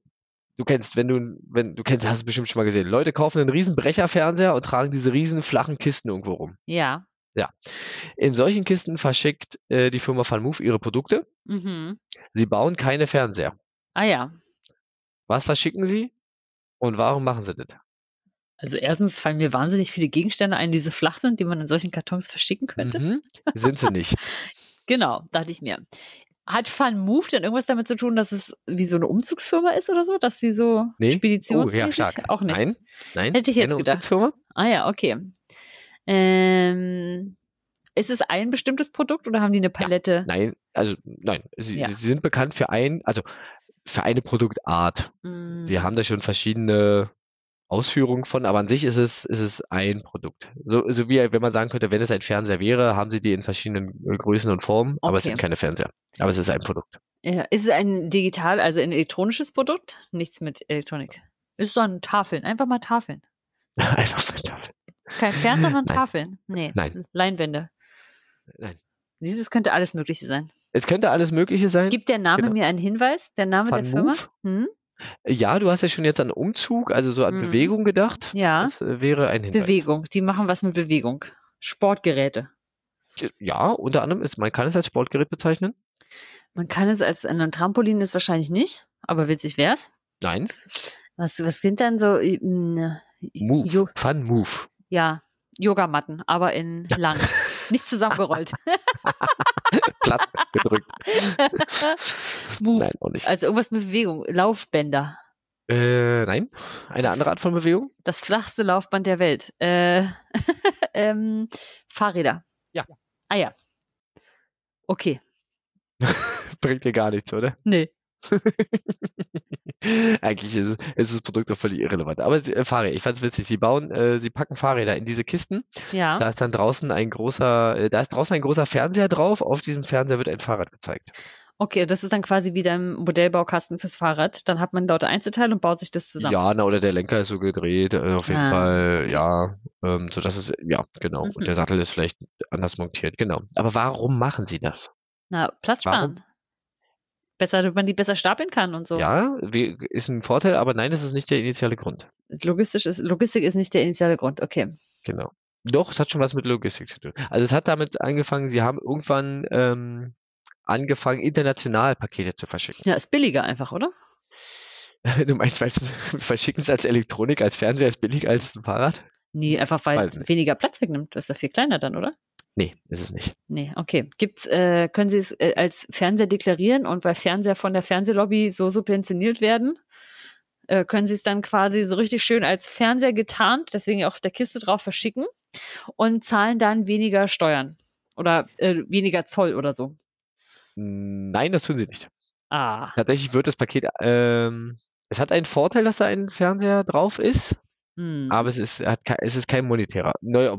du kennst, wenn du, wenn du kennst, hast du bestimmt schon mal gesehen. Leute kaufen einen riesen Brecherfernseher und tragen diese riesen flachen Kisten irgendwo rum. Ja. In solchen Kisten verschickt äh, die Firma FunMove ihre Produkte. Mhm. Sie bauen keine Fernseher. Ah ja. Was verschicken sie? Und warum machen sie das? Also erstens fallen mir wahnsinnig viele Gegenstände ein, die so flach sind, die man in solchen Kartons verschicken könnte. Mhm. Sind sie nicht. Genau, dachte ich mir. Hat Fun Move denn irgendwas damit zu tun, dass es wie so eine Umzugsfirma ist oder so? Dass sie so Nee. Oh, ja, speditionsmäßig? Auch nicht. Nein, nein. Hätte ich jetzt gedacht. Ah ja, okay. Ähm, ist es ein bestimmtes Produkt oder haben die eine Palette? Nein, also nein. Sie, Ja. sie sind bekannt für ein, also für eine Produktart. Mm, Sie haben da schon verschiedene Ausführungen von, aber an sich ist es, ist es ein Produkt. So, so wie wenn man sagen könnte, wenn es ein Fernseher wäre, haben sie die in verschiedenen äh, Größen und Formen, aber es Okay. sind keine Fernseher. Aber es ist ein Produkt. ja, ist es ein digital, also ein elektronisches Produkt? Nichts mit Elektronik. Ist ein Tafeln. Einfach mal Tafeln. Einfach mit Tafel. Kein Fernseher, sondern Nein. Tafeln. Nee. Nein. Leinwände. Nein. Dieses könnte alles Mögliche sein. Es könnte alles Mögliche sein. Gibt der Name Genau. mir einen Hinweis? Der Name der Van Firma? Move? Hm? Ja, du hast ja schon jetzt an Umzug, also so an Mhm. Bewegung gedacht. Ja. Das äh, wäre ein Hinweis. Bewegung. Die machen was mit Bewegung. Sportgeräte. Ja, unter anderem ist, man kann es als Sportgerät bezeichnen. Man kann es als ein Trampolin ist wahrscheinlich nicht, aber witzig wär's. Nein, Was, was sind dann so äh, mh, Move. Fun Move. ja, Yogamatten, aber in lang. Nicht zusammengerollt. Platt gedrückt. Move. Nein, auch nicht. Also irgendwas mit Bewegung. Laufbänder. Äh, nein, eine Das- andere Art von Bewegung? Das flachste Laufband der Welt. Äh, ähm, Fahrräder. Ja. Ah ja. Okay. Bringt dir gar nichts, oder? Nee. Eigentlich ist, es, ist das Produkt doch völlig irrelevant. Aber äh, Fahrräder, ich fand's witzig. Sie bauen, äh, sie packen Fahrräder in diese Kisten. Ja. Da ist dann draußen ein großer, äh, da ist draußen ein großer Fernseher drauf. Auf diesem Fernseher wird ein Fahrrad gezeigt. Okay, das ist dann quasi wieder im Modellbaukasten fürs Fahrrad. Dann hat man lauter Einzelteile und baut sich das zusammen. Ja, na, oder der Lenker ist so gedreht, äh, auf jeden Ah, Fall, ja, ähm, so dass es, ja, genau. Mhm. Und der Sattel ist vielleicht anders montiert, genau. Aber warum machen sie das? Na, Platz Warum? Besser, damit man die besser stapeln kann und so. Ja, ist ein Vorteil, aber nein, es ist nicht der initiale Grund. Logistisch ist, Logistik ist nicht der initiale Grund. Okay. Genau. Doch, es hat schon was mit Logistik zu tun. Also es hat damit angefangen, sie haben irgendwann ähm, angefangen, international Pakete zu verschicken. Ja, ist billiger einfach, oder? Du meinst, weil verschicken es als Elektronik, als Fernseher ist billiger als ein Fahrrad? Nee, einfach weil es weniger Platz wegnimmt. Das ist ja viel kleiner dann, oder? Nee, ist es nicht. Nee, okay. Gibt's, äh, können Sie es äh, als Fernseher deklarieren und weil Fernseher von der Fernsehlobby so subventioniert werden, äh, können Sie es dann quasi so richtig schön als Fernseher getarnt, deswegen auch auf der Kiste drauf verschicken und zahlen dann weniger Steuern oder äh, weniger Zoll oder so. Nein, das tun sie nicht. Ah, Tatsächlich wird das Paket, ähm, es hat einen Vorteil, dass da ein Fernseher drauf ist, hm. aber es ist, hat, es ist kein monetärer, neu,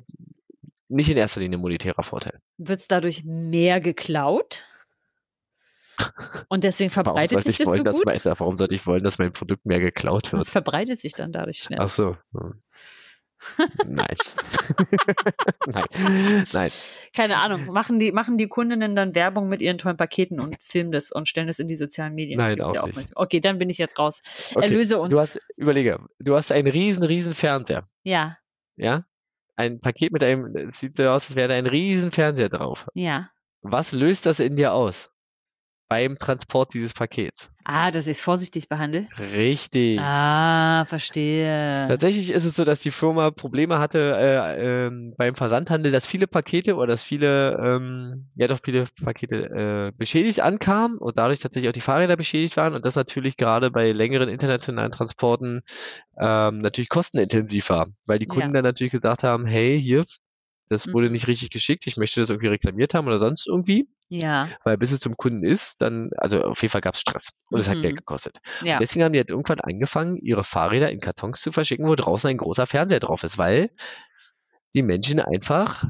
nicht in erster Linie monetärer Vorteil. wird es dadurch mehr geklaut? Und deswegen verbreitet sich ich das wollen, so gut? mein, warum sollte ich wollen, dass mein Produkt mehr geklaut wird? verbreitet sich dann dadurch schnell. Ach so. hm. Nein. nein. Keine Ahnung. Machen die, machen die Kundinnen dann Werbung mit ihren tollen Paketen und filmen das und stellen das in die sozialen Medien? Nein, auch ja nicht. manchmal. Okay, dann bin ich jetzt raus. Okay, Erlöse uns. Du hast, überlege, du hast einen riesen, riesen Fernseher. ja, Ja? Ein Paket mit einem, es sieht so aus, als wäre da ein riesen Fernseher drauf. ja. Was löst das in dir aus? Beim Transport dieses Pakets. Ah, dass ich es vorsichtig behandle. Richtig. Ah, verstehe. Tatsächlich ist es so, dass die Firma Probleme hatte äh, ähm, beim Versandhandel, dass viele Pakete oder dass viele, ähm, ja doch viele Pakete äh, beschädigt ankamen und dadurch tatsächlich auch die Fahrräder beschädigt waren und das natürlich gerade bei längeren internationalen Transporten ähm, natürlich kostenintensiv war, weil die Kunden Ja. dann natürlich gesagt haben, hey, hier, das wurde Mhm. nicht richtig geschickt, ich möchte das irgendwie reklamiert haben oder sonst irgendwie, Ja, weil bis es zum Kunden ist, dann, also auf jeden Fall gab es Stress und es hat Geld Mhm. gekostet. ja. Deswegen haben die halt irgendwann angefangen, ihre Fahrräder in Kartons zu verschicken, wo draußen ein großer Fernseher drauf ist, weil die Menschen einfach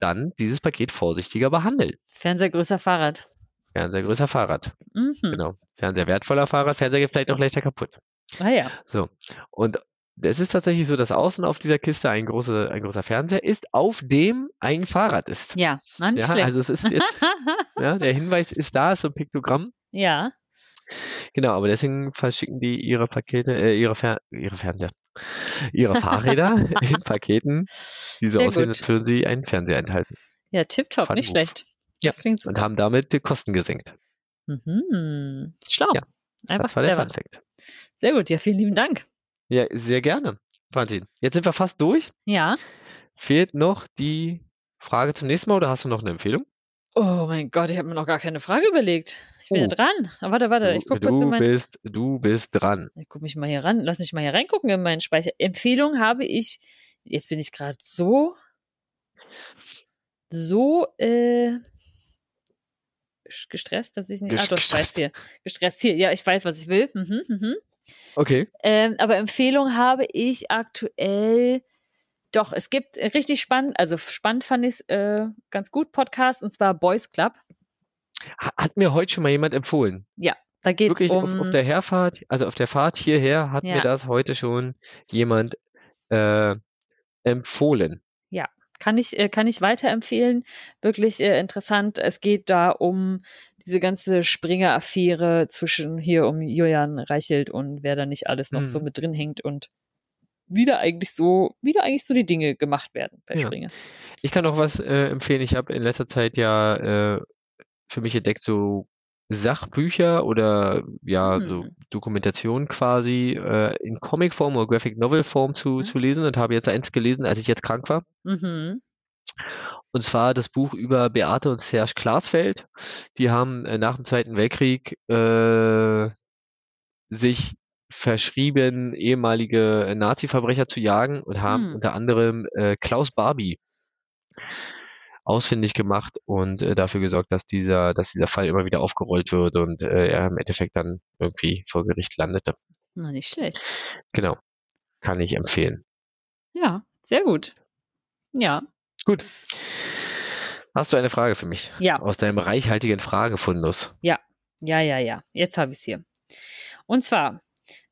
dann dieses Paket vorsichtiger behandeln. Fernseher größer Fahrrad. Fernseher größer Fahrrad, Mhm. genau. Fernseher wertvoller Fahrrad, Fernseher geht vielleicht auch leichter kaputt. Ah ja. So. Und es ist tatsächlich so, dass außen auf dieser Kiste ein, große, ein großer Fernseher ist, auf dem ein Fahrrad ist. Ja, nicht Ja, schlecht. also es ist jetzt, ja, der Hinweis ist da, ist so ein Piktogramm. ja, Genau, aber deswegen verschicken die ihre Pakete, äh, ihre, Fer ihre Fernseher, ihre Fahrräder in Paketen, die so Sehr aussehen, gut. als würden sie einen Fernseher enthalten. ja, tipptopp, nicht Fun Move. schlecht. Ja, Das klingt Und haben damit die Kosten gesenkt. Mhm. Schlau. Ja, Einfach das war der clever. Fun Fact. Sehr gut, ja, vielen lieben Dank. Ja, sehr gerne. Valentin, jetzt sind wir fast durch. Ja. Fehlt noch die Frage zum nächsten Mal oder hast du noch eine Empfehlung? Oh mein Gott, ich habe mir noch gar keine Frage überlegt. Ich bin ja Oh. dran. Aber warte, warte, ich Du, gucke kurz in mein. bist, du bist dran. Ich guck mich mal hier ran. Lass mich mal hier reingucken in meinen Speicher. Empfehlung habe ich. Jetzt bin ich gerade so. So, äh. gestresst, dass ich nicht. Ah, doch, ich weiß Gestresst. hier. Gestresst hier. Ja, ich weiß, was ich will. Mhm, mhm. Okay. Ähm, aber Empfehlung habe ich aktuell. Doch, es gibt richtig spannend, also spannend fand ich es äh, ganz gut, Podcast, und zwar Boys Club. Ha- Hat mir heute schon mal jemand empfohlen. Da geht es Wirklich um. auf, auf der Herfahrt, also auf der Fahrt hierher hat mir Ja. das heute schon jemand äh, empfohlen. kann ich, äh, kann ich weiterempfehlen. Wirklich äh, interessant. Es geht da um diese ganze Springer-Affäre zwischen hier um Julian Reichelt und wer da nicht alles noch so Mhm. mit drin hängt und wie da eigentlich so, wie da eigentlich so die Dinge gemacht werden bei Ja. Springer. Ich kann auch was äh, empfehlen. Ich habe in letzter Zeit ja äh, für mich entdeckt, so Sachbücher oder ja, so Hm. Dokumentation quasi äh, in Comicform oder Graphic Novel Form zu, Mhm. zu lesen und habe jetzt eins gelesen, als ich jetzt krank war. Mhm. Und zwar das Buch über Beate und Serge Klarsfeld. Die haben äh, nach dem Zweiten Weltkrieg äh, sich verschrieben, ehemalige Nazi-Verbrecher zu jagen und haben Hm. unter anderem äh, Klaus Barbie ausfindig gemacht und äh, dafür gesorgt, dass dieser, dass dieser Fall immer wieder aufgerollt wird und äh, er im Endeffekt dann irgendwie vor Gericht landete. Na, nicht schlecht. Genau. Kann ich empfehlen. Ja, sehr gut. Ja, Gut. Hast du eine Frage für mich? ja. Aus deinem reichhaltigen Fragefundus. Ja, ja, ja. Jetzt habe ich es hier. Und zwar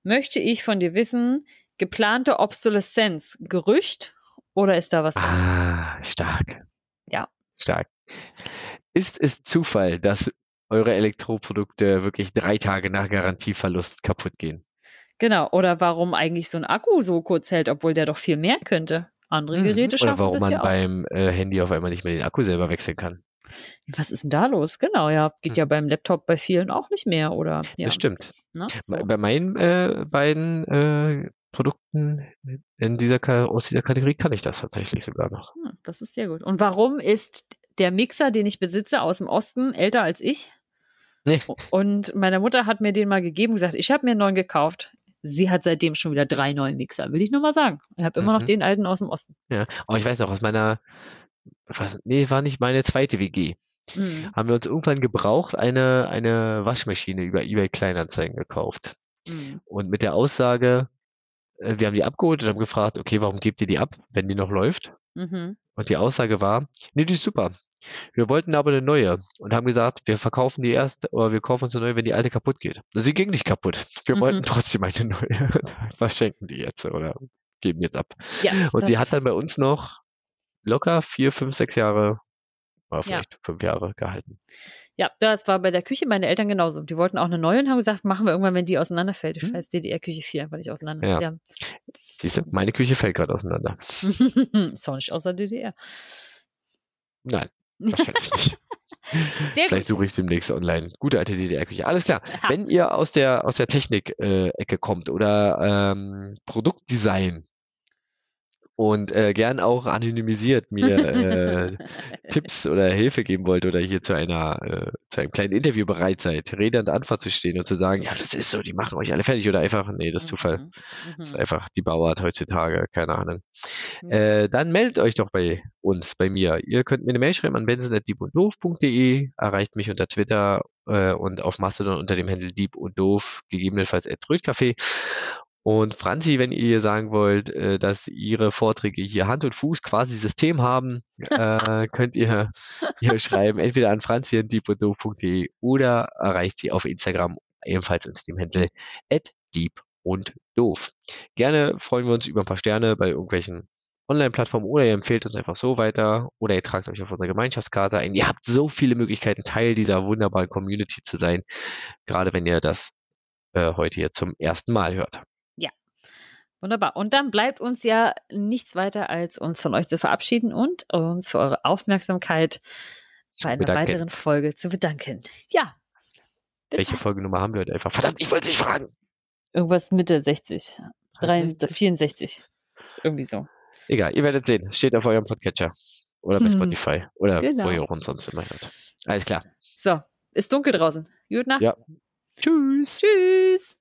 möchte ich von dir wissen, geplante Obsoleszenz, Gerücht oder ist da was dran? Ah, stark. Ja. Stark. Ist es Zufall, dass eure Elektroprodukte wirklich drei Tage nach Garantieverlust kaputt gehen? Genau. Oder warum eigentlich so ein Akku so kurz hält, obwohl der doch viel mehr könnte. Andere Mhm. Geräte schaffen Oder warum das man ja auch. beim äh, Handy auf einmal nicht mehr den Akku selber wechseln kann? Was ist denn da los? Genau, ja. Geht Hm. ja beim Laptop bei vielen auch nicht mehr, oder? Ja. Das stimmt. Ne? So. Bei meinen äh, beiden äh, Produkten in dieser, aus dieser Kategorie kann ich das tatsächlich sogar noch. Hm, das ist sehr gut. Und warum ist der Mixer, den ich besitze, aus dem Osten älter als ich? Nee. Und meine Mutter hat mir den mal gegeben und gesagt, ich habe mir einen neuen gekauft. Sie hat seitdem schon wieder drei neue Mixer, will ich nur mal sagen. Ich habe immer mhm. noch den alten aus dem Osten. Ja, aber ich weiß noch, aus meiner, was, nee, war nicht meine zweite WG. Mhm. Haben wir uns irgendwann gebraucht eine, eine Waschmaschine über eBay Kleinanzeigen gekauft. Mhm. Und mit der Aussage, äh, wir haben die abgeholt und haben gefragt, okay, warum gebt ihr die ab, wenn die noch läuft? Mhm. Und die Aussage war, nee, die ist super. Wir wollten aber eine neue und haben gesagt, wir verkaufen die erst oder wir kaufen uns eine neue, wenn die alte kaputt geht. Sie ging nicht kaputt. Wir mhm. wollten trotzdem eine neue. Was schenken die jetzt oder geben jetzt ab? Ja, und sie hat dann bei uns noch locker vier, fünf, sechs Jahre, oder vielleicht ja. fünf Jahre gehalten. Ja, das war bei der Küche meine Eltern genauso. Die wollten auch eine neue und haben gesagt, machen wir irgendwann, wenn die auseinanderfällt. Ich hm. weiß, DDR-Küche 4, weil ich auseinanderfällt. Ja. Siehst du, meine Küche fällt gerade auseinander. ist auch nicht außer DDR. Nein, wahrscheinlich nicht. Sehr Vielleicht gut. suche ich demnächst online. Gute alte DDR-Küche. Alles klar. Ja. Wenn ihr aus der, aus der Technik-Ecke äh, kommt oder ähm, Produktdesign, und äh, gern auch anonymisiert mir äh, Tipps oder Hilfe geben wollt oder hier zu einer äh, zu einem kleinen Interview bereit seid, Rede und Antwort zu stehen und zu sagen, ja, das ist so, die machen euch alle fertig oder einfach, nee, das ist Zufall. Mhm. Das ist mhm. einfach die Bauart heutzutage, keine Ahnung. Ja. Äh, dann meldet euch doch bei uns, bei mir. Ihr könnt mir eine Mail schreiben an benson.diebunddoof.de, erreicht mich unter Twitter äh, und auf Mastodon unter dem Handel Dieb und Doof, gegebenenfalls at Trödcafé. Und Franzi, wenn ihr sagen wollt, äh, dass ihre Vorträge hier Hand und Fuß quasi System haben, äh, könnt ihr, ihr schreiben, entweder an franzi.deepunddoof.de oder erreicht sie auf Instagram ebenfalls unter dem Handel deep und doof. Gerne freuen wir uns über ein paar Sterne bei irgendwelchen Online-Plattformen oder ihr empfehlt uns einfach so weiter oder ihr tragt euch auf unsere Gemeinschaftskarte ein. Ihr habt so viele Möglichkeiten, Teil dieser wunderbaren Community zu sein, gerade wenn ihr das äh, heute hier zum ersten Mal hört. Wunderbar. Und dann bleibt uns ja nichts weiter, als uns von euch zu verabschieden und uns für eure Aufmerksamkeit bei einer bedanken. weiteren Folge zu bedanken. Ja. Welche Folgenummer haben wir heute einfach? Verdammt, ich wollte es nicht fragen. Irgendwas Mitte 60, 63, 64. Irgendwie so. Egal, ihr werdet sehen. Steht auf eurem Podcatcher. Oder bei hm. Spotify. Oder genau. wo ihr auch sonst immer hört. Alles klar. So, ist dunkel draußen. Gut Nacht. Ja. Tschüss. Tschüss.